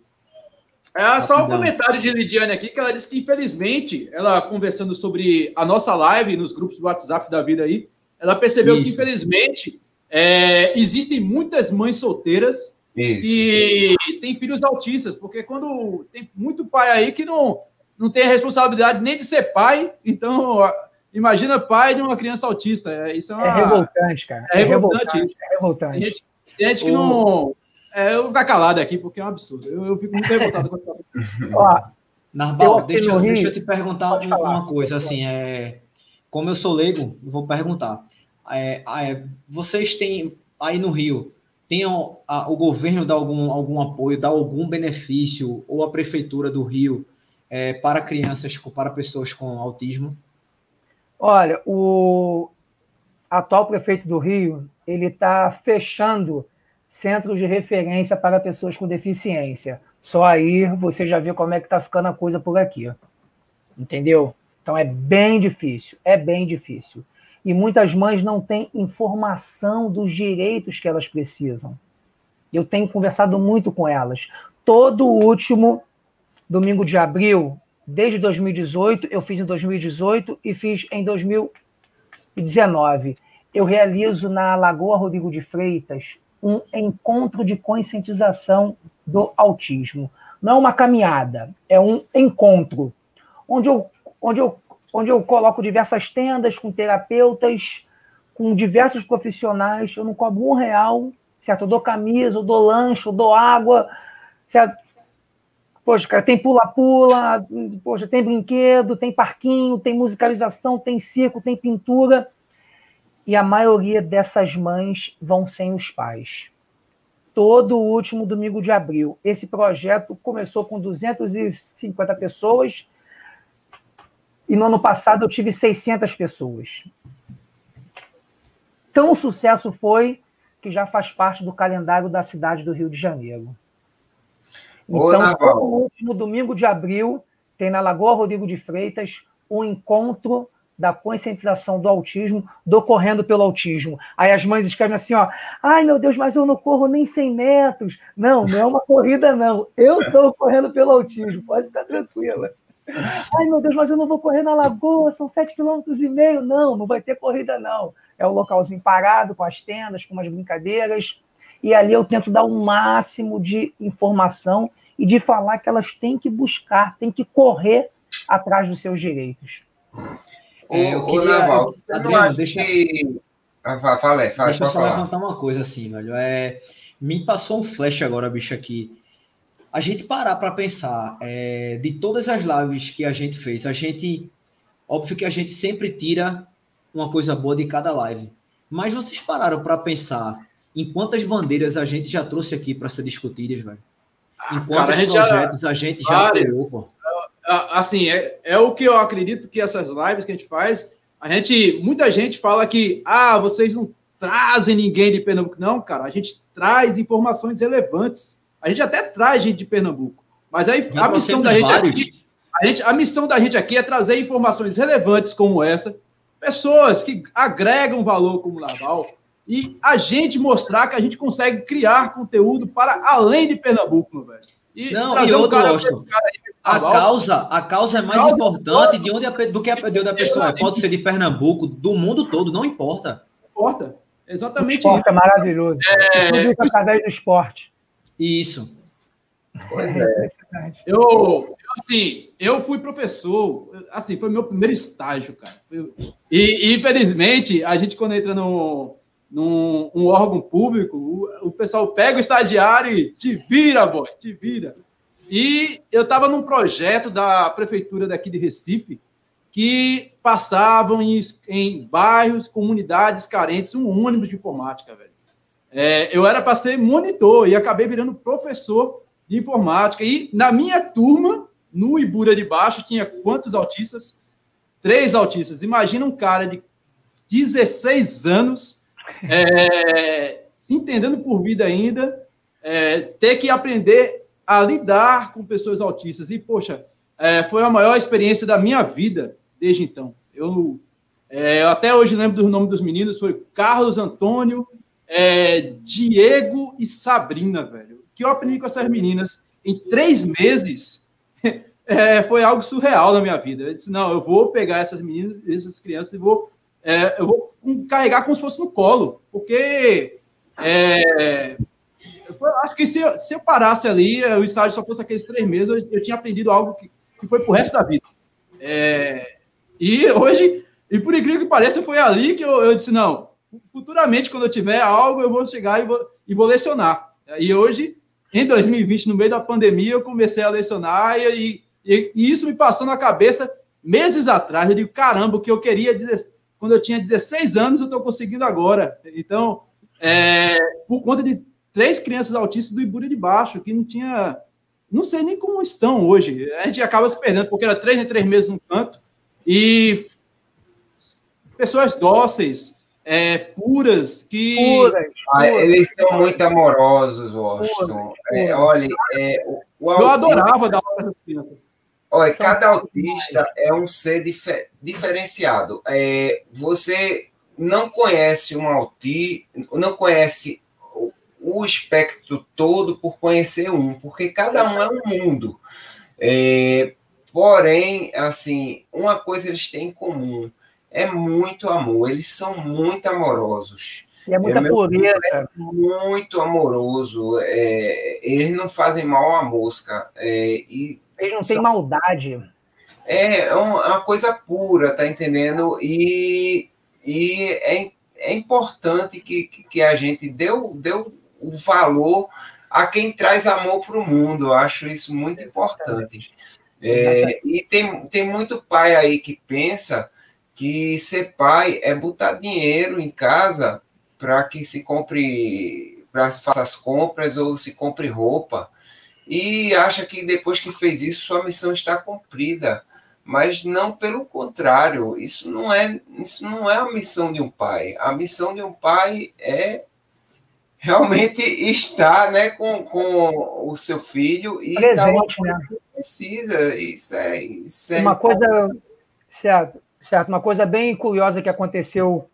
É só um comentário de Lidiane aqui, que ela disse que, infelizmente, ela conversando sobre a nossa live nos grupos do WhatsApp da vida aí, ela percebeu Isso. que, infelizmente, é, existem muitas mães solteiras Isso. e tem filhos autistas, porque quando tem muito pai aí que não, não tem a responsabilidade nem de ser pai, então imagina pai de uma criança autista. É, isso é, uma, é revoltante, cara. É, é revoltante. revoltante. É revoltante. Tem gente, tem gente que não é, eu vou ficar calado aqui porque é um absurdo. Eu, eu fico muito revoltado com isso. Narbal, deixa, eu, deixa eu te perguntar uma, uma coisa, assim, é, como eu sou leigo, vou perguntar. É, é, vocês têm, aí no Rio, tem o, a, o governo dá algum, algum apoio, dá algum benefício, ou a prefeitura do Rio, é, para crianças, para pessoas com autismo? Olha, o atual prefeito do Rio, ele está fechando centros de referência para pessoas com deficiência. Só aí você já vê como é que está ficando a coisa por aqui. Entendeu? Então é bem difícil, é bem difícil. E muitas mães não têm informação dos direitos que elas precisam. Eu tenho conversado muito com elas. Todo último domingo de abril, desde 2018, eu fiz em 2018 e fiz em 2019. Eu realizo na Lagoa Rodrigo de Freitas um encontro de conscientização do autismo. Não é uma caminhada, é um encontro, onde eu, onde eu, onde eu coloco diversas tendas com terapeutas, com diversos profissionais, eu não cobro um real, certo? Eu dou camisa, eu dou lanche, eu dou água, certo? Poxa, cara, tem pula-pula, poxa, tem brinquedo, tem parquinho, tem musicalização, tem circo, tem pintura. e a maioria dessas mães vão sem os pais. Todo último domingo de abril. Esse projeto começou com 250 pessoas e no ano passado eu tive 600 pessoas. Tão sucesso foi que já faz parte do calendário da cidade do Rio de Janeiro. Então, no último domingo de abril, tem na Lagoa Rodrigo de Freitas o um encontro da conscientização do autismo, do correndo pelo autismo. Aí as mães escrevem assim, ó, ai meu Deus, mas eu não corro nem 100 metros. Não, não é uma corrida não. Eu sou correndo pelo autismo, pode ficar tranquila. Ai meu Deus, mas eu não vou correr na lagoa, são 7 km e meio. Não, não vai ter corrida não. É o um localzinho parado, com as tendas, com umas brincadeiras. E ali eu tento dar o um máximo de informação e de falar que elas têm que buscar, têm que correr atrás dos seus direitos. É, eu queria. Naval, Adriano, deixa. Que... Ah, fala, fala, deixa eu só falar. levantar uma coisa assim, velho. É, me passou um flash agora, bicho, aqui. A gente parar para pensar é, de todas as lives que a gente fez, a gente. Óbvio que a gente sempre tira uma coisa boa de cada live. Mas vocês pararam para pensar em quantas bandeiras a gente já trouxe aqui para ser discutidas, velho? Em quantos Cara, a projetos já... a gente já apoiou, pô? assim, é, é o que eu acredito que essas lives que a gente faz, a gente, muita gente fala que, ah, vocês não trazem ninguém de Pernambuco. Não, cara, a gente traz informações relevantes. A gente até traz gente de Pernambuco. Mas aí a missão da gente aqui, a, gente, a missão da gente aqui é trazer informações relevantes como essa, pessoas que agregam valor como Naval, e a gente mostrar que a gente consegue criar conteúdo para além de Pernambuco, meu velho. E não, e outro, um a causa, a causa é mais causa importante de onde a, do que a de onde a pessoa é. Pode ser de Pernambuco, do mundo todo, não importa. Não importa. Exatamente o esporte isso. é maravilhoso. É... Tudo através do esporte. Isso. Pois é. Eu, assim, eu fui professor, assim, foi meu primeiro estágio, cara. E, infelizmente, a gente, quando entra no, num um órgão público, o, o pessoal pega o estagiário e te vira, boy, te vira. E eu estava num projeto da prefeitura daqui de Recife que passavam em, em bairros, comunidades carentes, um ônibus de informática, velho. É, eu era para ser monitor e acabei virando professor de informática. E na minha turma, no Ibura de Baixo, tinha quantos autistas? Três autistas. Imagina um cara de 16 anos, é, se entendendo por vida ainda, é, ter que aprender a lidar com pessoas autistas. E, poxa, é, foi a maior experiência da minha vida desde então. Eu, é, eu até hoje lembro do nome dos meninos, foi Carlos Antônio, é, Diego e Sabrina, velho. Que eu aprendi com essas meninas em três meses é, foi algo surreal na minha vida. Eu disse, não, eu vou pegar essas meninas, essas crianças e vou, é, eu vou carregar como se fosse no colo, porque é, eu acho que se eu, se eu parasse ali, o estágio só fosse aqueles três meses, eu, eu tinha aprendido algo que, que foi pro resto da vida. É, e hoje, e por incrível que pareça, foi ali que eu, eu disse: não, futuramente, quando eu tiver algo, eu vou chegar e vou, e vou lecionar. E hoje, em 2020, no meio da pandemia, eu comecei a lecionar e, e, e isso me passou na cabeça meses atrás. Eu digo: caramba, o que eu queria dizer, quando eu tinha 16 anos, eu estou conseguindo agora. Então, é, por conta de três crianças autistas do Ibura de Baixo, que não tinha. Não sei nem como estão hoje. A gente acaba se perdendo, porque era três em três meses no canto. E pessoas dóceis, é, puras, que. Puras, ah, eles são muito amorosos, Washington. É, olha, é, o, o eu adorava dar aula para as crianças. Olha, cada autista é um ser dif diferenciado. É, você não conhece um autista, não conhece o espectro todo por conhecer um, porque cada um é um mundo. É, porém, assim, uma coisa eles têm em comum é muito amor. Eles são muito amorosos. E é muita é, pureza. É muito amoroso. É, eles não fazem mal à mosca. É, e eles não têm maldade. É, é uma coisa pura, tá entendendo? E, e é, é importante que, que a gente deu, deu o valor a quem traz amor para o mundo. Eu acho isso muito importante. É, e tem, tem muito pai aí que pensa que ser pai é botar dinheiro em casa para que se compre, para faça as compras ou se compre roupa. E acha que depois que fez isso, sua missão está cumprida. Mas não pelo contrário, isso não é, isso não é a missão de um pai. A missão de um pai é realmente estar né, com, com o seu filho e Presente, né? precisa. Isso é, isso é uma coisa certo, certo, uma coisa bem curiosa que aconteceu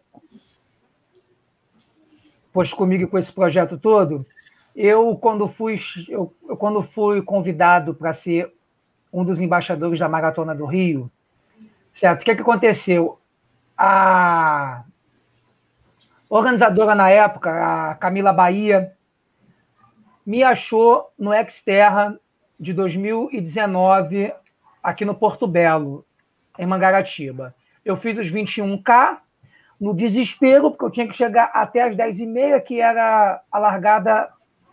pois comigo com esse projeto todo. Eu quando fui eu, quando fui convidado para ser um dos embaixadores da Maratona do Rio, certo? O que, é que aconteceu? A organizadora na época, a Camila Bahia, me achou no Exterra de 2019 aqui no Porto Belo, em Mangaratiba. Eu fiz os 21K no desespero, porque eu tinha que chegar até as 10h30, que era a largada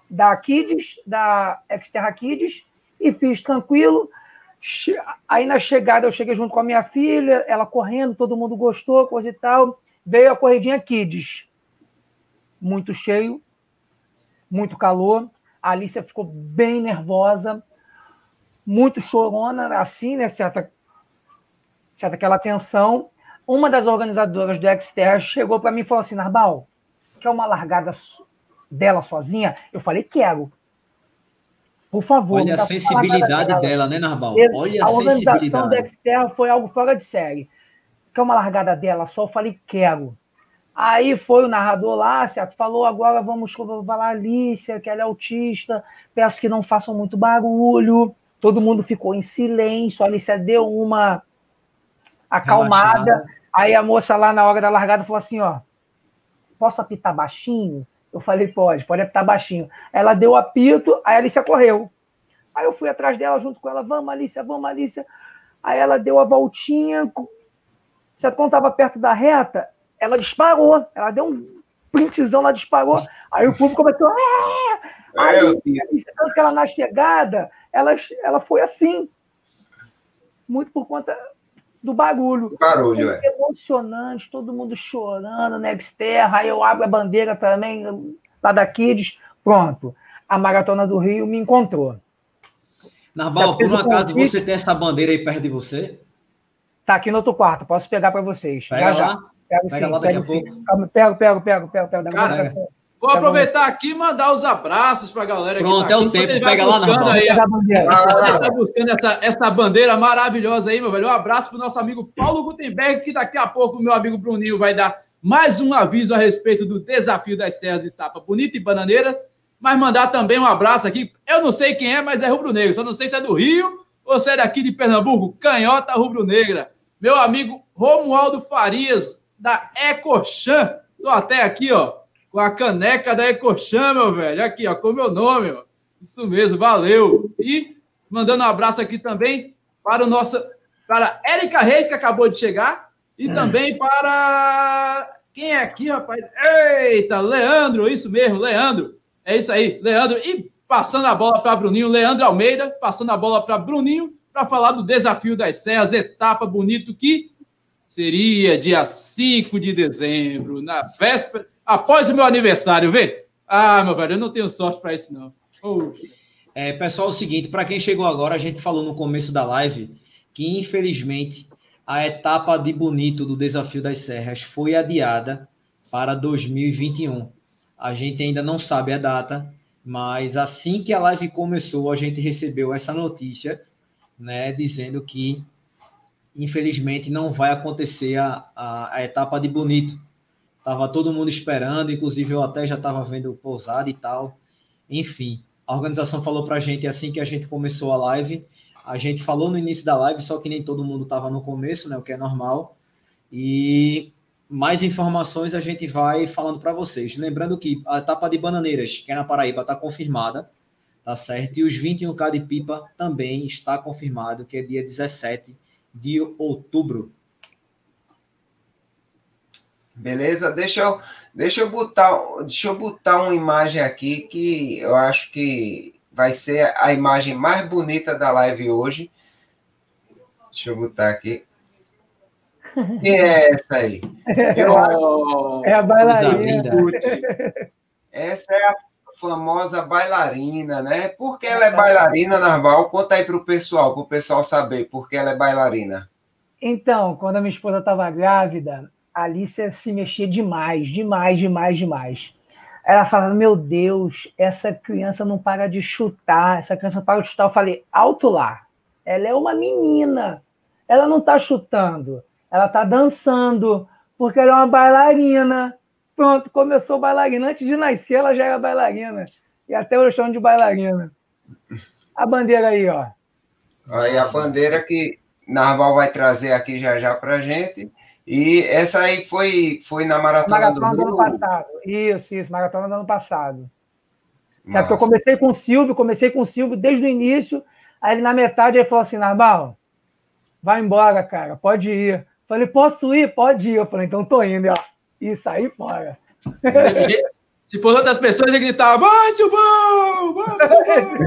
da Kids, da Exterra Kids, e fiz tranquilo. Aí na chegada eu cheguei junto com a minha filha, ela correndo, todo mundo gostou, coisa e tal. Veio a corridinha Kids. Muito cheio, muito calor. A Alicia ficou bem nervosa, muito chorona, assim, né? Certa, certa aquela tensão. Uma das organizadoras do Exter chegou para mim e falou assim: Narbal, quer uma largada dela sozinha? Eu falei: quero. Por favor. Olha a sensibilidade dela. dela, né, Narbal? Olha a, a organização do Exterra foi algo fora de série. Quer uma largada dela só? Eu falei, quero. Aí foi o narrador lá, certo? Falou, agora vamos falar a Alicia, que ela é autista, peço que não façam muito barulho. Todo mundo ficou em silêncio, a Alicia deu uma acalmada. Relaxada. Aí a moça lá na hora da largada falou assim, ó, posso apitar baixinho? Eu falei, pode, pode apitar baixinho. Ela deu o apito, aí a Alicia correu. Aí eu fui atrás dela junto com ela, vamos, Alicia, vamos, Alicia. Aí ela deu a voltinha. Você quando estava perto da reta, ela disparou. Ela deu um printzão, ela disparou. Aí o público começou. Ah! Aí, Alicia, tanto que ela na chegada, ela, ela foi assim. Muito por conta do barulho. Barulho, é. Emocionante, todo mundo chorando, Nexterra, aí eu abro a bandeira também, lá da Kids, pronto. A Maratona do Rio me encontrou. Narval, por um acaso convite, você tem essa bandeira aí perto de você? Tá aqui no outro quarto, posso pegar para vocês. Pega já, lá. Já. Pego, Pega sim, lá daqui pego, a pouco. Pego, pego, pego, pego, pego. Cara, Vou aproveitar aqui e mandar os abraços para a galera. Pronto, tá é o tempo. Pega lá na aí, Está buscando essa, essa bandeira maravilhosa aí, meu velho. Um abraço para o nosso amigo Paulo Gutenberg, que daqui a pouco o meu amigo Bruninho vai dar mais um aviso a respeito do desafio das Serras de Estapa Bonita e Bananeiras. Mas mandar também um abraço aqui. Eu não sei quem é, mas é rubro-negro. Só não sei se é do Rio ou se é daqui de Pernambuco. Canhota rubro-negra. Meu amigo Romualdo Farias, da Ecochan. Estou até aqui, ó com a caneca da Ecochan, meu velho. Aqui, ó, com o meu nome, ó. Isso mesmo, valeu. E mandando um abraço aqui também para o nosso para Érica Reis, que acabou de chegar, e hum. também para quem é aqui, rapaz? Eita, Leandro, isso mesmo, Leandro. É isso aí, Leandro. E passando a bola para Bruninho, Leandro Almeida, passando a bola para Bruninho, para falar do desafio das Serras, etapa bonito que seria dia 5 de dezembro, na véspera, após o meu aniversário, vê? Ah, meu velho, eu não tenho sorte para isso, não. É, pessoal, é o seguinte, para quem chegou agora, a gente falou no começo da live que, infelizmente, a etapa de bonito do Desafio das Serras foi adiada para 2021. A gente ainda não sabe a data, mas assim que a live começou, a gente recebeu essa notícia, né, dizendo que, infelizmente, não vai acontecer a, a, a etapa de bonito Tava todo mundo esperando, inclusive eu até já estava vendo pousada e tal. Enfim, a organização falou para a gente assim que a gente começou a live. A gente falou no início da live, só que nem todo mundo estava no começo, né? O que é normal. E mais informações a gente vai falando para vocês. Lembrando que a etapa de Bananeiras, que é na Paraíba, está confirmada, tá certo? E os 21K de Pipa também está confirmado, que é dia 17 de outubro. Beleza? Deixa eu, deixa eu botar, deixa eu botar uma imagem aqui que eu acho que vai ser a imagem mais bonita da live hoje. Deixa eu botar aqui. Quem é essa aí? Eu... É a bailarina. Essa é a famosa bailarina, né? Por que ela é bailarina, Narval? Conta aí para o pessoal, para o pessoal saber por que ela é bailarina. Então, quando a minha esposa estava grávida, a Alicia se mexia demais, demais, demais, demais. Ela falava: Meu Deus, essa criança não para de chutar, essa criança não para de chutar. Eu falei: Alto lá, ela é uma menina, ela não está chutando, ela está dançando, porque ela é uma bailarina. Pronto, começou bailarina. Antes de nascer, ela já era bailarina. E até eu chamo de bailarina. A bandeira aí, ó. Aí a bandeira que Narval vai trazer aqui já já para gente. E essa aí foi, foi na Maratona, maratona do, do ano passado. Isso, isso, Maratona do ano passado. Sabe que eu comecei com o Silvio, comecei com o Silvio desde o início, aí ele na metade ele falou assim, Narval, vai embora, cara, pode ir. Falei, posso ir? Pode ir. Eu falei, então tô indo. E, ó, e sair fora. Se for outras pessoas, ele gritava: Vai, Silvão! Vai, Silvão!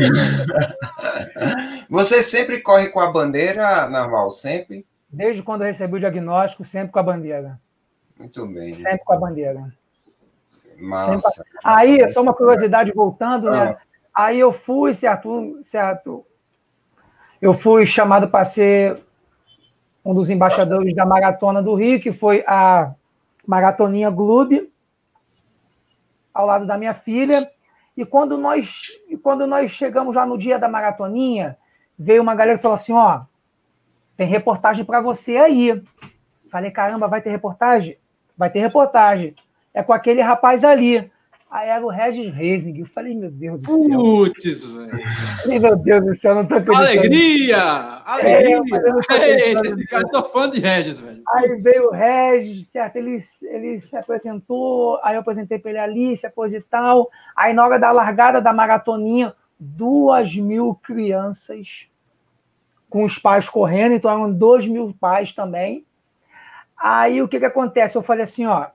Você sempre corre com a bandeira, Narval? Sempre? Desde quando eu recebi o diagnóstico, sempre com a bandeira. Muito bem. Sempre com a bandeira. Massa. Sempre... Aí, só uma curiosidade voltando, né? Ah. Aí eu fui, certo, certo. Eu fui chamado para ser um dos embaixadores da Maratona do Rio, que foi a Maratoninha Glube, ao lado da minha filha. E quando nós, quando nós chegamos lá no dia da maratoninha, veio uma galera e falou assim: ó, tem reportagem para você aí. Falei, caramba, vai ter reportagem? Vai ter reportagem. É com aquele rapaz ali. Aí era o Regis Reising. Eu falei, meu Deus do céu. Putz, velho. Meu Deus do céu, não tô acreditando. Alegria! Alegria! É, esse cara, sou fã de Regis, velho. Aí veio o Regis, certo? Ele, ele se apresentou, aí eu apresentei para ele ali, se e tal. Aí na hora da largada da maratoninha, duas mil crianças com os pais correndo, então eram dois mil pais também. Aí o que, que acontece? Eu falei assim, ó,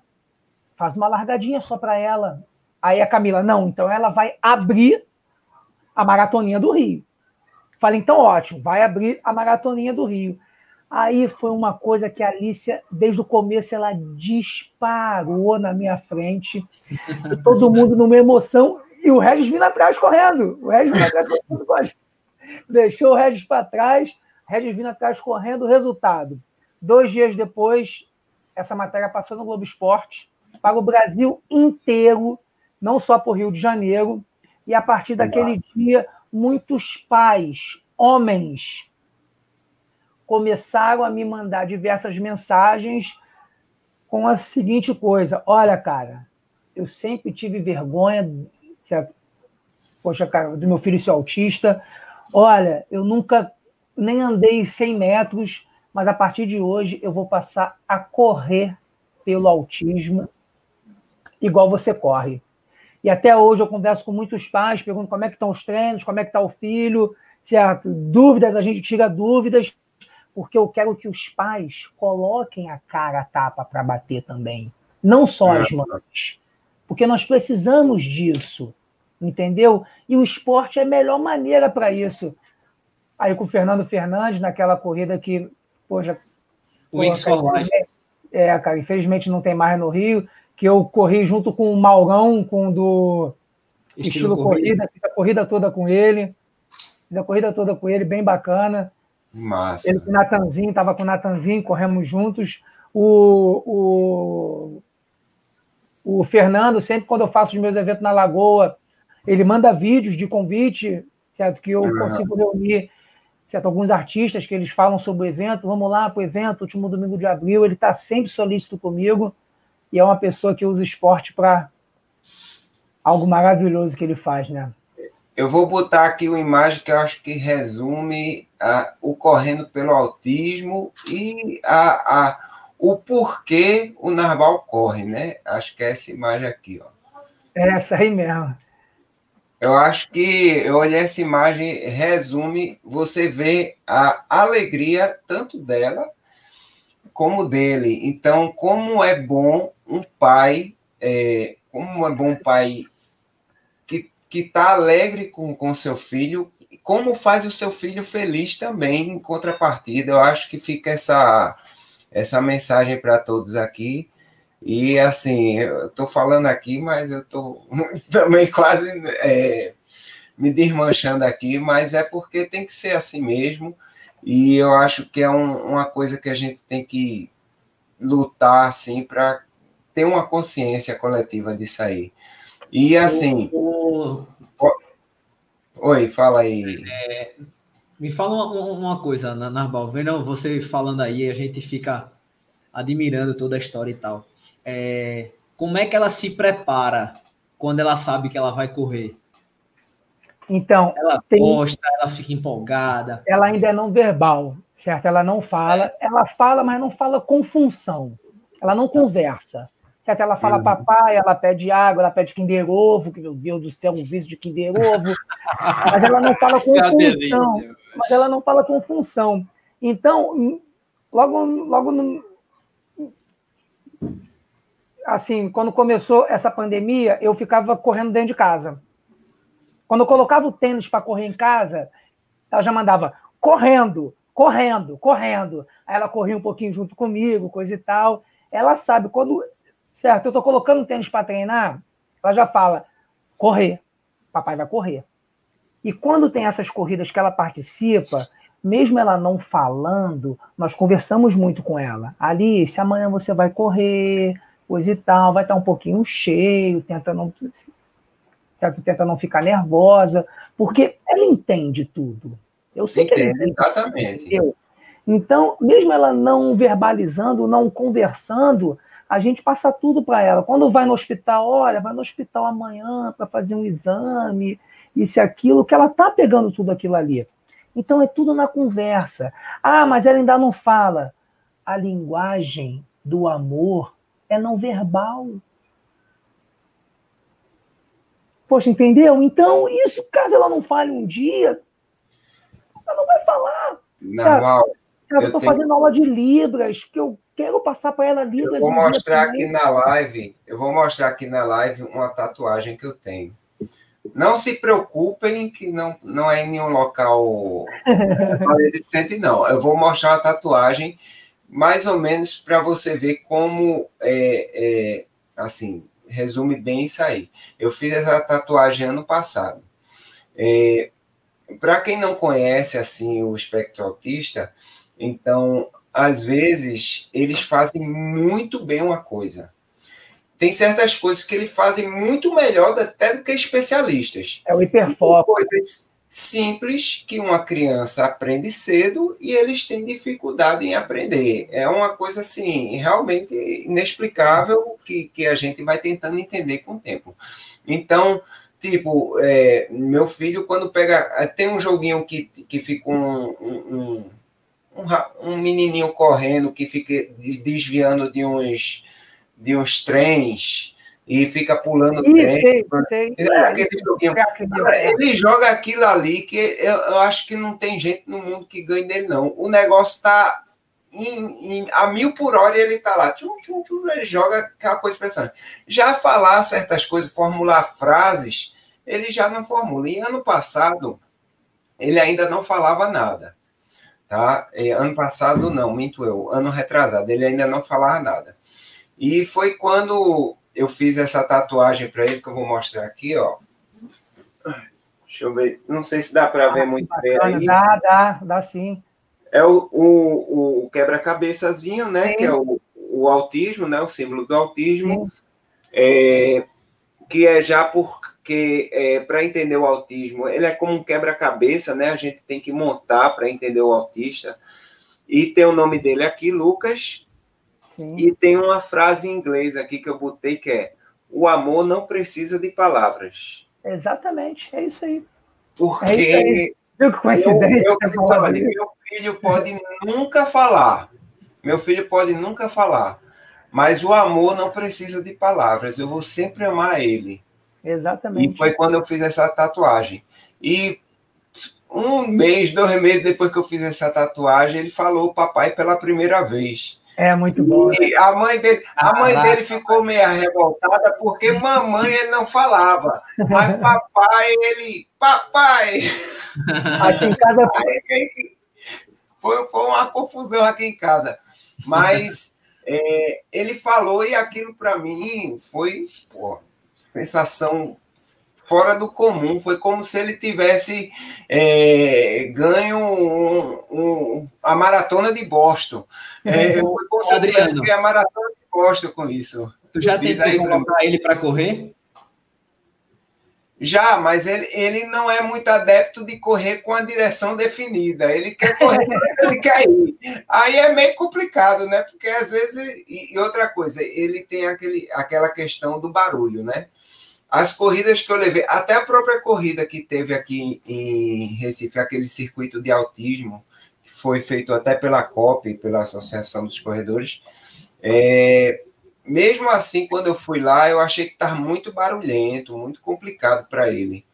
faz uma largadinha só para ela, Aí a Camila, não, então ela vai abrir a maratoninha do Rio. Falei, então ótimo, vai abrir a maratoninha do Rio. Aí foi uma coisa que a Alicia, desde o começo, ela disparou na minha frente. todo mundo numa emoção. E o Regis vindo atrás correndo. O Regis vindo atrás correndo. Deixou o Regis para trás. Regis vindo atrás correndo. Resultado: dois dias depois, essa matéria passou no Globo Esporte para o Brasil inteiro não só para o Rio de Janeiro, e a partir daquele Nossa. dia, muitos pais, homens, começaram a me mandar diversas mensagens com a seguinte coisa: olha, cara, eu sempre tive vergonha, poxa, cara, do meu filho ser autista. Olha, eu nunca nem andei 100 metros, mas a partir de hoje eu vou passar a correr pelo autismo igual você corre. E até hoje eu converso com muitos pais, pergunto como é que estão os treinos, como é que está o filho, certo? Dúvidas, a gente tira dúvidas, porque eu quero que os pais coloquem a cara a tapa para bater também. Não só as mães. Porque nós precisamos disso, entendeu? E o esporte é a melhor maneira para isso. Aí com o Fernando Fernandes, naquela corrida que, poxa. Wings for Life. É, cara, infelizmente não tem mais no Rio que eu corri junto com o Maurão, com do estilo, estilo corrida, fiz a corrida toda com ele. Fiz a corrida toda com ele, bem bacana. Massa. Ele com o Natanzinho, estava com o Natanzinho, corremos juntos. O, o, o Fernando, sempre quando eu faço os meus eventos na Lagoa, ele manda vídeos de convite, certo? Que eu uhum. consigo reunir certo? alguns artistas que eles falam sobre o evento. Vamos lá para o evento, último domingo de abril. Ele está sempre solícito comigo e é uma pessoa que usa esporte para algo maravilhoso que ele faz, né? Eu vou botar aqui uma imagem que eu acho que resume a, o correndo pelo autismo e a, a, o porquê o narval corre, né? Acho que é essa imagem aqui, ó. É essa aí mesmo. Eu acho que eu olhei essa imagem, resume, você vê a alegria tanto dela como dele. Então, como é bom um pai, é, como é bom um pai que está alegre com, com seu filho, como faz o seu filho feliz também em contrapartida. Eu acho que fica essa, essa mensagem para todos aqui. E assim, eu estou falando aqui, mas eu estou também quase é, me desmanchando aqui, mas é porque tem que ser assim mesmo. E eu acho que é um, uma coisa que a gente tem que lutar assim para ter uma consciência coletiva disso aí. E assim. O... Oi, fala aí. É, me fala uma, uma coisa, Narbal, vendo você falando aí, a gente fica admirando toda a história e tal. É, como é que ela se prepara quando ela sabe que ela vai correr? Então, ela tem, posta, ela fica empolgada. Ela ainda é não verbal, certo? Ela não fala, certo. ela fala, mas não fala com função. Ela não conversa. Certo? Ela fala uhum. papai, ela pede água, ela pede Kinder Ovo, que meu Deus do céu, um vídeo de Kinder Ovo. mas ela não fala com é função. Mas ela não fala com função. Então, logo, logo no, assim, quando começou essa pandemia, eu ficava correndo dentro de casa. Quando eu colocava o tênis para correr em casa, ela já mandava correndo, correndo, correndo. Aí ela corria um pouquinho junto comigo, coisa e tal. Ela sabe, quando certo, eu estou colocando o tênis para treinar, ela já fala, correr, papai vai correr. E quando tem essas corridas que ela participa, mesmo ela não falando, nós conversamos muito com ela. Alice, amanhã você vai correr, coisa e tal, vai estar um pouquinho cheio, tenta não, tenta não ficar nervosa, porque ela entende tudo. Eu sei entende, que ela entende. Exatamente. Então, mesmo ela não verbalizando, não conversando, a gente passa tudo para ela. Quando vai no hospital, olha, vai no hospital amanhã para fazer um exame, isso e aquilo, que ela tá pegando tudo aquilo ali. Então é tudo na conversa. Ah, mas ela ainda não fala. A linguagem do amor é não verbal. Poxa, entendeu? Então, isso, caso ela não fale um dia, ela não vai falar. Normal. Eu estou tenho... fazendo aula de Libras, porque eu quero passar para ela Libras. Eu vou mostrar aqui na live, eu vou mostrar aqui na live uma tatuagem que eu tenho. Não se preocupem que não, não é em nenhum local decente, não. Eu vou mostrar a tatuagem mais ou menos para você ver como é, é, assim resume bem isso aí. Eu fiz essa tatuagem ano passado. É, para quem não conhece assim o espectro autista, então, às vezes, eles fazem muito bem uma coisa. Tem certas coisas que eles fazem muito melhor até do que especialistas. É o hiperfoco. Coisas simples que uma criança aprende cedo e eles têm dificuldade em aprender. É uma coisa assim, realmente inexplicável que, que a gente vai tentando entender com o tempo. Então, tipo, é, meu filho, quando pega. Tem um joguinho que, que fica um, um, um, um menininho correndo que fica desviando de uns, de uns trens e fica pulando Ih, trem. Sei, sei. É, ele joga aquilo ali que eu, eu, acho que não tem gente no mundo que ganhe dele, não. O negócio está em, em, a mil por hora e ele está lá. Tchum, tchum, tchum, ele joga aquela coisa impressionante. Já falar certas coisas, formular frases, ele já não formula. E ano passado, ele ainda não falava nada. Tá? Ano passado, não, minto eu. Ano retrasado, ele ainda não falava nada. E foi quando eu fiz essa tatuagem para ele, que eu vou mostrar aqui, ó. Deixa eu ver. Não sei se dá para ah, ver muito bem aí. Dá, dá, dá sim. É o, o, o quebra-cabeçazinho, né? Sim. Que é o, o autismo, né? O símbolo do autismo. É, que é já porque, é, para entender o autismo, ele é como um quebra-cabeça, né? A gente tem que montar para entender o autista. E tem o nome dele aqui, Lucas. Sim. E tem uma frase em inglês aqui que eu botei que é: O amor não precisa de palavras. Exatamente, é isso aí. Porque. É isso aí. Viu que coincidência? Eu, eu, meu filho pode nunca falar. Meu filho pode nunca falar mas o amor não precisa de palavras, eu vou sempre amar ele. Exatamente. E foi quando eu fiz essa tatuagem. E um mês, dois meses depois que eu fiz essa tatuagem, ele falou papai pela primeira vez. É muito bom. E a mãe dele, a mãe dele ficou meio revoltada porque mamãe ele não falava, mas papai ele, papai. Aqui em casa foi, foi uma confusão aqui em casa. Mas é, ele falou e aquilo para mim foi pô, sensação fora do comum. Foi como se ele tivesse é, ganho um, um, a maratona de Boston. É, foi como se ele tivesse ganho a maratona de Boston com isso. Tu já tentou colocar ele para correr? Já, mas ele, ele não é muito adepto de correr com a direção definida. Ele quer correr, ele quer ir. Aí é meio complicado, né? Porque às vezes. E outra coisa, ele tem aquele, aquela questão do barulho, né? As corridas que eu levei, até a própria corrida que teve aqui em Recife, aquele circuito de autismo, que foi feito até pela COP, pela Associação dos Corredores, é, mesmo assim, quando eu fui lá, eu achei que estava muito barulhento, muito complicado para ele.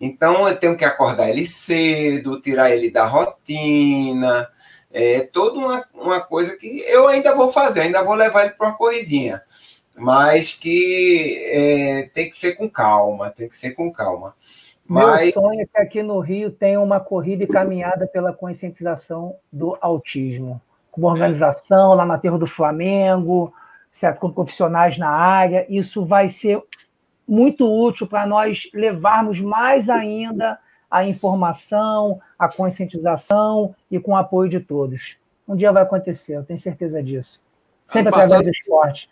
Então, eu tenho que acordar ele cedo, tirar ele da rotina, é toda uma, uma coisa que eu ainda vou fazer, ainda vou levar ele para uma corridinha, mas que é, tem que ser com calma, tem que ser com calma. Mas... Meu sonho é que aqui no Rio tenha uma corrida e caminhada pela conscientização do autismo, com uma organização lá na Terra do Flamengo, certo? com profissionais na área. Isso vai ser muito útil para nós levarmos mais ainda a informação, a conscientização e com o apoio de todos. Um dia vai acontecer, eu tenho certeza disso. Sempre ano através passado, do esporte.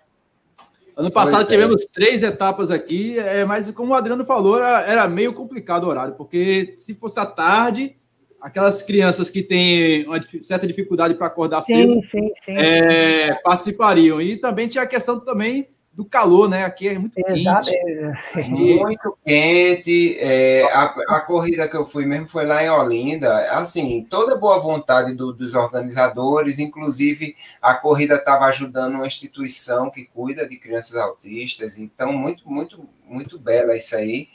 Ano passado é. tivemos três etapas aqui, é, mas como o Adriano falou, era, era meio complicado o horário, porque se fosse à tarde, aquelas crianças que têm uma certa dificuldade para acordar sim, cedo sim, sim, é, participariam. E também tinha a questão também do calor, né? Aqui é muito quente. Muito quente. É, a, a, corrida que eu fui mesmo foi lá em Olinda. Assim, toda boa vontade do, dos organizadores, inclusive a corrida estava ajudando uma instituição que cuida de crianças autistas. Então, muito, muito, muito bela isso aí.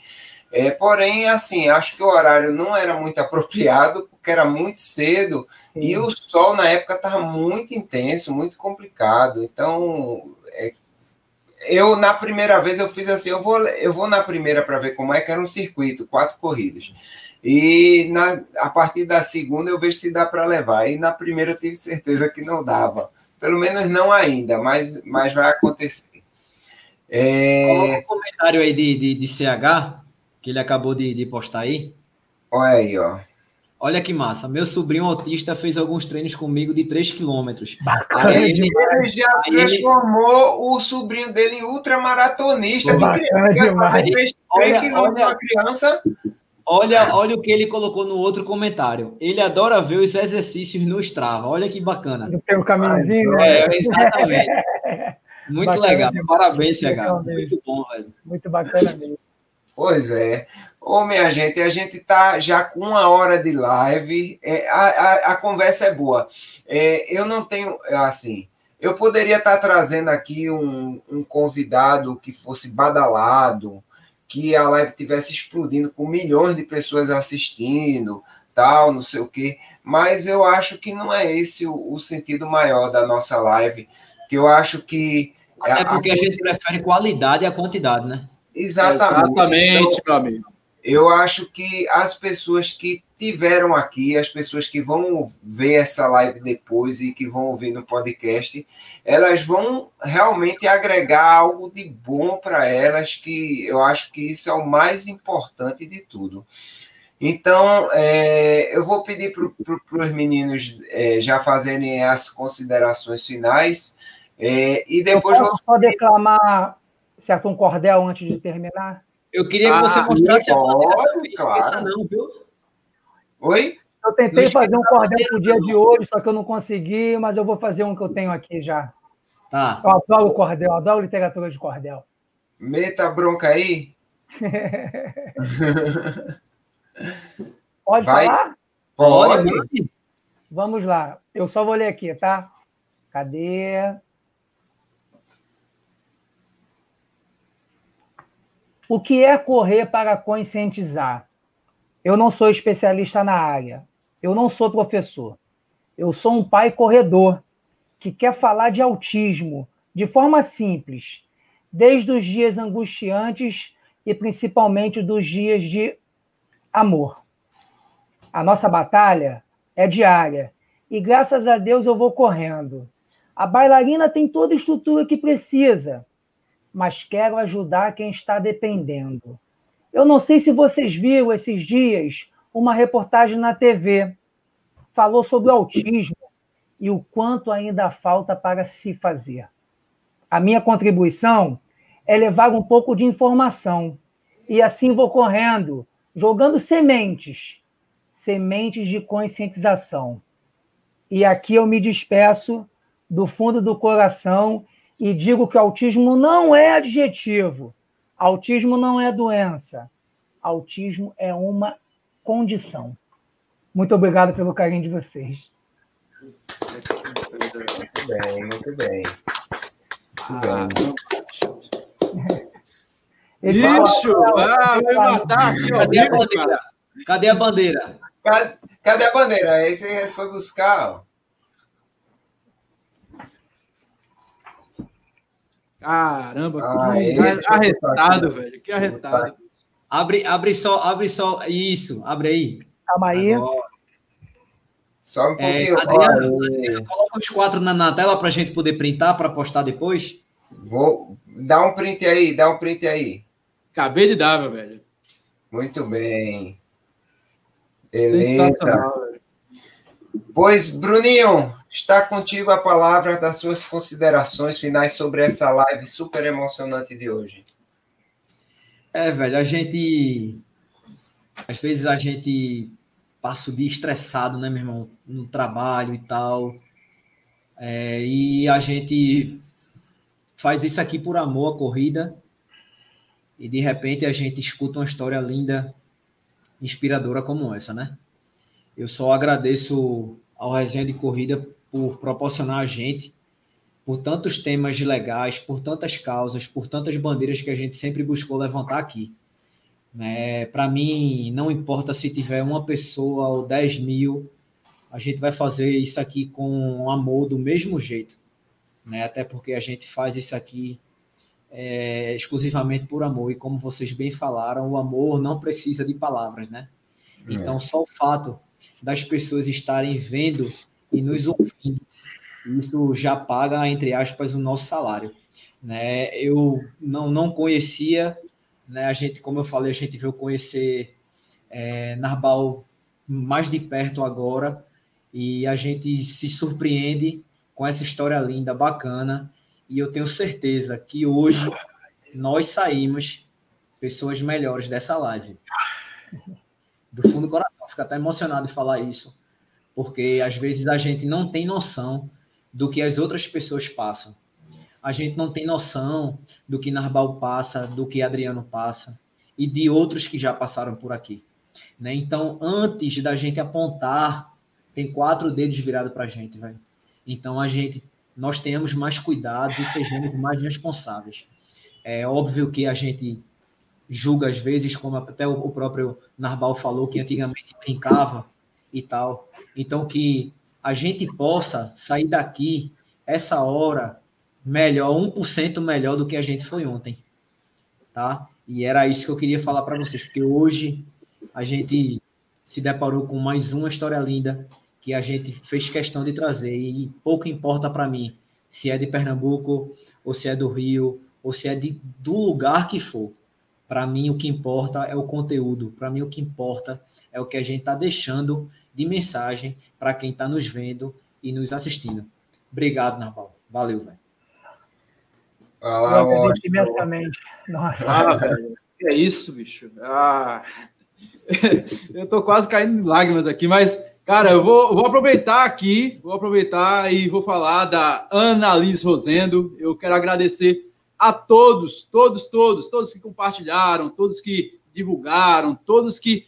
É, porém, assim, acho que o horário não era muito apropriado, porque era muito cedo Sim. e o sol na época estava muito intenso, muito complicado. Então, é, eu na primeira vez eu fiz assim, eu vou, eu vou na primeira para ver como é que era um circuito, quatro corridas. E na, a partir da segunda eu vejo se dá para levar. E na primeira eu tive certeza que não dava. Pelo menos não ainda, mas, mas vai acontecer. É... Coloca um comentário aí de, de, de CH que ele acabou de, de postar aí. Olha aí, ó. Olha que massa. Meu sobrinho autista fez alguns treinos comigo de 3 quilômetros. Ele, ele já transformou ele... o sobrinho dele em ultramaratonista de criança. Ele fez 3 quilômetros olha, criança. Olha, olha o que ele colocou no outro comentário. Ele adora ver os exercícios no Strava. Olha que bacana. Tem um caminhozinho. É, né? exatamente. Muito bacana legal. Demais. Parabéns, CH. Muito bom, velho. Muito bacana mesmo. Pois é. Ô, minha gente, a gente tá já com uma hora de live. É, a, a, a, conversa é boa. É, eu não tenho, assim, eu poderia estar tá trazendo aqui um, um convidado que fosse badalado, que a live tivesse explodindo com milhões de pessoas assistindo, tal, não sei o quê. Mas eu acho que não é esse o, o sentido maior da nossa live. Que eu acho que. Até porque a, a gente prefere qualidade à quantidade, né? Exatamente. Exatamente, meu amigo. Eu acho que as pessoas que tiveram aqui, as pessoas que vão ver essa live depois e que vão ouvir no podcast, elas vão realmente agregar algo de bom para elas, que eu acho que isso é o mais importante de tudo. Então, é, eu vou pedir para os meninos é, já fazerem as considerações finais. É, e depois. Eu posso vou... declamar certo um cordel antes de terminar? Eu queria que você ah, mostrasse a bandeira. Claro. Não, viu? Oi? Eu tentei fazer um cordel pro dia de hoje, só que eu não consegui, mas eu vou fazer um que eu tenho aqui já. Tá. Eu adoro cordel, adoro literatura de cordel. Meta bronca aí. Pode Vai. falar? Pode. Vamos lá. Eu só vou ler aqui, tá? Cadê? O que é correr para conscientizar? Eu não sou especialista na área. Eu não sou professor. Eu sou um pai corredor que quer falar de autismo de forma simples, desde os dias angustiantes e principalmente dos dias de amor. A nossa batalha é diária e graças a Deus eu vou correndo. A bailarina tem toda a estrutura que precisa, mas quero ajudar quem está dependendo. Eu não sei se vocês viram esses dias uma reportagem na TV. Falou sobre o autismo e o quanto ainda falta para se fazer. A minha contribuição é levar um pouco de informação. E assim vou correndo, jogando sementes, sementes de conscientização. E aqui eu me despeço do fundo do coração e digo que autismo não é adjetivo, autismo não é doença, autismo é uma condição. Muito obrigado pelo carinho de vocês. Muito bem, muito bem. Muito bem. Bicho! Ah, vai matar aqui, Cadê a bandeira? Cadê a bandeira? Cadê, a bandeira? Esse foi buscar, ó. Caramba, ah, que é, arretado, velho. Que arretado. Abre, abre só, abre só. Isso, abre aí. Calma aí. Agora. Só um é, pouquinho. Adriano, Adriano, coloca os quatro na, na tela para a gente poder printar para postar depois. Vou dar um print aí, dá um print aí. Acabei de dar, meu velho. Muito bem. Beleza. Sensacional, velho. Pois, Bruninho, está contigo a palavra das suas considerações finais sobre essa live super emocionante de hoje. É, velho, a gente. Às vezes a gente passa o dia estressado, né, meu irmão? No trabalho e tal. É, e a gente faz isso aqui por amor à corrida. E de repente a gente escuta uma história linda, inspiradora como essa, né? Eu só agradeço ao Resenha de Corrida por proporcionar a gente, por tantos temas legais, por tantas causas, por tantas bandeiras que a gente sempre buscou levantar aqui. Né? Para mim, não importa se tiver uma pessoa ou 10 mil, a gente vai fazer isso aqui com amor do mesmo jeito. Né? Até porque a gente faz isso aqui é, exclusivamente por amor. E como vocês bem falaram, o amor não precisa de palavras, né? É. Então, só o fato das pessoas estarem vendo e nos ouvindo. Isso já paga, entre aspas, o nosso salário. Né? Eu não, não conhecia, né? a gente, como eu falei, a gente veio conhecer é, Narbal mais de perto agora e a gente se surpreende com essa história linda, bacana, e eu tenho certeza que hoje nós saímos pessoas melhores dessa live. Do fundo do coração, fico até emocionado de falar isso, porque às vezes a gente não tem noção do que as outras pessoas passam. A gente não tem noção do que Narbal passa, do que Adriano passa e de outros que já passaram por aqui. Né? Então, antes da gente apontar, tem quatro dedos virados para a gente, velho. Então, a gente, nós tenhamos mais cuidados e sejamos mais responsáveis. É óbvio que a gente julga às vezes, como até o próprio Narbal falou, que antigamente brincava e tal. Então, que a gente possa sair daqui, essa hora, melhor, 1% melhor do que a gente foi ontem. Tá? E era isso que eu queria falar para vocês, porque hoje a gente se deparou com mais uma história linda que a gente fez questão de trazer e pouco importa para mim se é de Pernambuco ou se é do Rio ou se é de, do lugar que for. Para mim, o que importa é o conteúdo. Para mim, o que importa é o que a gente está deixando de mensagem para quem está nos vendo e nos assistindo. Obrigado, Narbal. Valeu, velho. Ah, eu imensamente. Nossa. Ah, velho. É isso, bicho. Ah. eu tô quase caindo em lágrimas aqui, mas, cara, eu vou, vou aproveitar aqui, vou aproveitar e vou falar da Ana Liz Rosendo. Eu quero agradecer a todos, todos, todos, todos que compartilharam, todos que divulgaram, todos que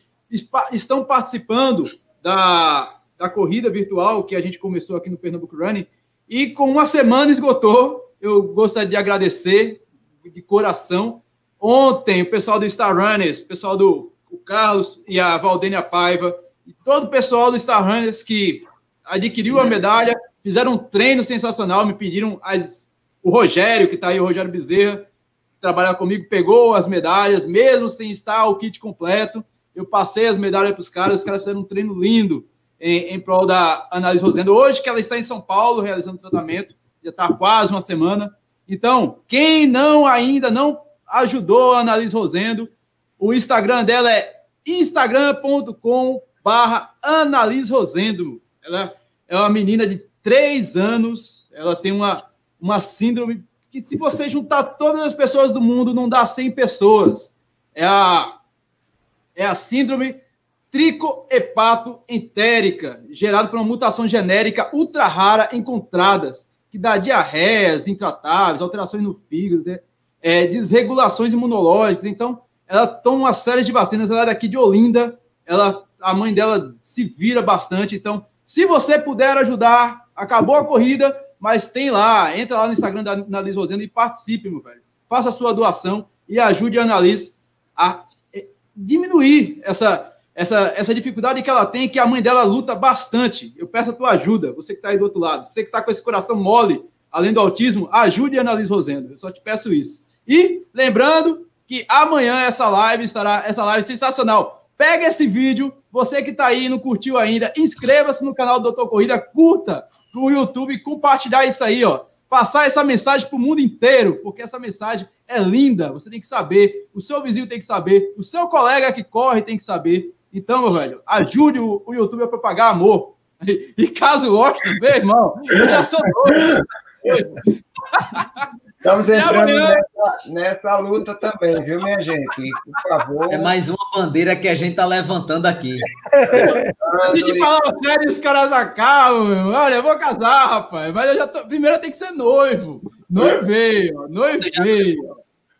estão participando da, da corrida virtual que a gente começou aqui no Pernambuco Running. E com uma semana esgotou, eu gostaria de agradecer de coração. Ontem, o pessoal do Star Runners, o pessoal do o Carlos e a Valdênia Paiva, e todo o pessoal do Star Runners que adquiriu a medalha, fizeram um treino sensacional, me pediram as o Rogério, que está aí, o Rogério Bezerra, trabalhar comigo, pegou as medalhas, mesmo sem estar o kit completo. Eu passei as medalhas para os caras, os caras fizeram um treino lindo em, em prol da Análise Rosendo. Hoje, que ela está em São Paulo, realizando tratamento, já está quase uma semana. Então, quem não ainda não ajudou a Analise Rosendo, o Instagram dela é instagram.com barra Analise Rosendo. Ela é uma menina de três anos, ela tem uma, uma síndrome que se você juntar todas as pessoas do mundo, não dá 100 pessoas. É a, é a síndrome tricohepato-entérica, gerada por uma mutação genérica ultra rara encontradas, que dá diarreias intratáveis, alterações no fígado, né? é, desregulações imunológicas. Então, ela toma uma série de vacinas. Ela é daqui de Olinda. Ela, a mãe dela se vira bastante. Então, se você puder ajudar, acabou a corrida, mas tem lá, entra lá no Instagram da Annalise Rosendo e participe, meu velho. Faça a sua doação e ajude a Annalise a é, diminuir essa, essa, essa dificuldade que ela tem, que a mãe dela luta bastante. Eu peço a tua ajuda, você que está aí do outro lado, você que está com esse coração mole, além do autismo, ajude a Annalise Rosendo. Eu só te peço isso. E lembrando que amanhã essa live estará, essa live sensacional. Pega esse vídeo, você que está aí e não curtiu ainda, inscreva-se no canal do Doutor Corrida, curta no YouTube compartilhar isso aí, ó. Passar essa mensagem para o mundo inteiro, porque essa mensagem é linda. Você tem que saber, o seu vizinho tem que saber, o seu colega que corre tem que saber. Então, meu velho, ajude o, o YouTube a propagar amor. E, e caso goste, meu irmão, eu já sou doido. Estamos entrando nessa, nessa, luta também, viu, minha gente? Por favor. É mais uma bandeira que a gente está levantando aqui. a gente falava sério, os caras acabam, meu. Olha, eu vou casar, rapaz. Mas eu já tô... primeiro tem que ser noivo. Noivei, ó. Noivei, ó.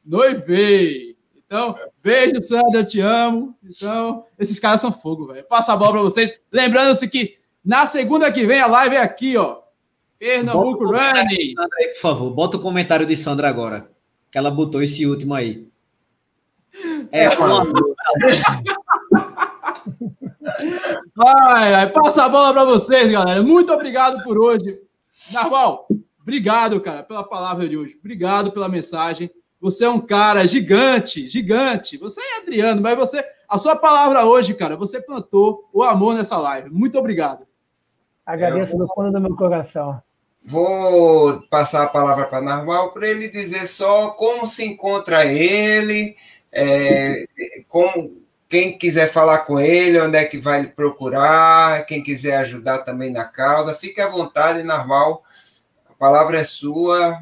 Noivei. Então, beijo, Sandra, eu te amo. Então, esses caras são fogo, velho. Passa a bola para vocês. Lembrando-se que na segunda que vem a live é aqui, ó. Pernambuco Running. Aí, por favor, bota o comentário de Sandra agora. Que ela botou esse último aí. É, uma... Vai, vai, passa a bola para vocês, galera. Muito obrigado por hoje. Narval, obrigado, cara, pela palavra de hoje. Obrigado pela mensagem. Você é um cara gigante, gigante. Você é Adriano, mas você, a sua palavra hoje, cara, você plantou o amor nessa live. Muito obrigado. Agradeço é, do fundo do meu coração. Vou passar a palavra para Narval para ele dizer só como se encontra ele, é, como quem quiser falar com ele, onde é que vai procurar, quem quiser ajudar também na causa, fique à vontade, Narval. A palavra é sua.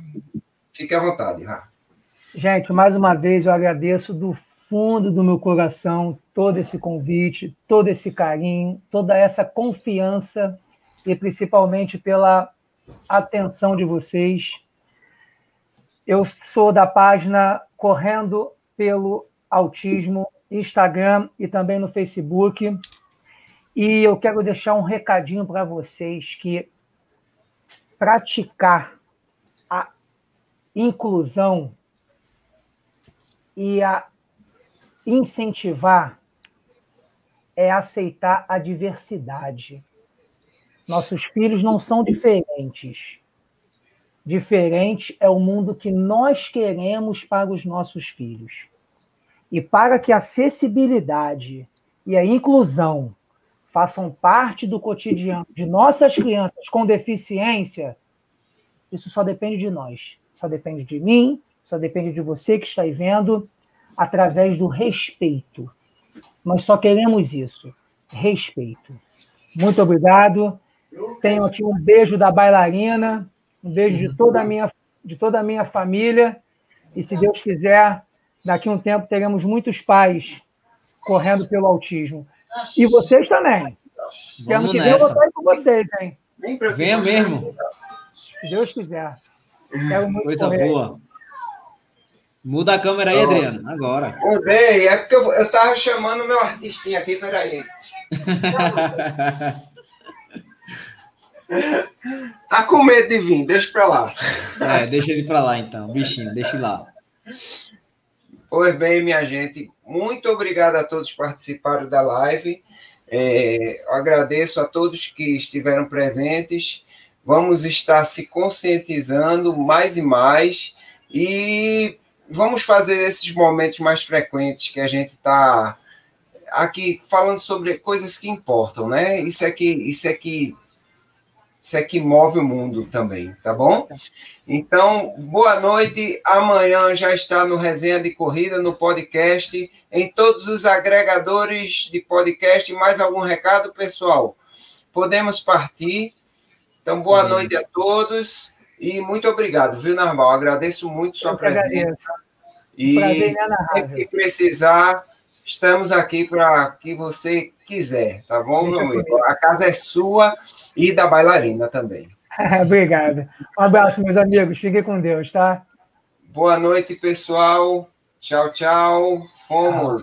Fique à vontade, Rá. Gente, mais uma vez eu agradeço do fundo do meu coração todo esse convite, todo esse carinho, toda essa confiança e principalmente pela atenção de vocês. Eu sou da página Correndo pelo Autismo, Instagram e também no Facebook. E eu quero deixar um recadinho para vocês que praticar a inclusão e a incentivar é aceitar a diversidade. Nossos filhos não são diferentes. Diferente é o mundo que nós queremos para os nossos filhos. E para que a acessibilidade e a inclusão façam parte do cotidiano de nossas crianças com deficiência, isso só depende de nós. Só depende de mim, só depende de você que está aí vendo, através do respeito. Nós só queremos isso: respeito. Muito obrigado. Tenho aqui um beijo da bailarina, um beijo de toda a minha, de toda a minha família. E se Deus quiser, daqui a um tempo teremos muitos pais correndo pelo autismo. E vocês também. Que ano que vem eu vou estar com vocês, hein? Venha mesmo. Se Deus quiser. Quero muito Coisa correr. boa. Muda a câmera aí, Adriano, agora. Mudei, é porque eu, eu tava chamando meu artistinha aqui, peraí. Tá com medo de vir, deixa pra lá. É, deixa ele pra lá então, bichinho, deixa ele lá. Pois bem, minha gente, muito obrigado a todos que participaram da live. É, agradeço a todos que estiveram presentes. Vamos estar se conscientizando mais e mais e vamos fazer esses momentos mais frequentes que a gente está aqui falando sobre coisas que importam, né? Isso é que, isso é que Isso é que move o mundo também, tá bom? Então, boa noite. Amanhã já está no Resenha de Corrida, no podcast, em todos os agregadores de podcast. Mais algum recado, pessoal? Podemos partir. Então, boa Sim. noite a todos e muito obrigado, viu, Narval? Agradeço muito sua presença. Agradeço. E Prazer, se precisar, estamos aqui para que você quiser, tá bom, meu amigo? A casa é sua e da bailarina também. Obrigado. Um abraço, meus amigos. Fiquem com Deus, tá? Boa noite, pessoal. Tchau, tchau. Fomos.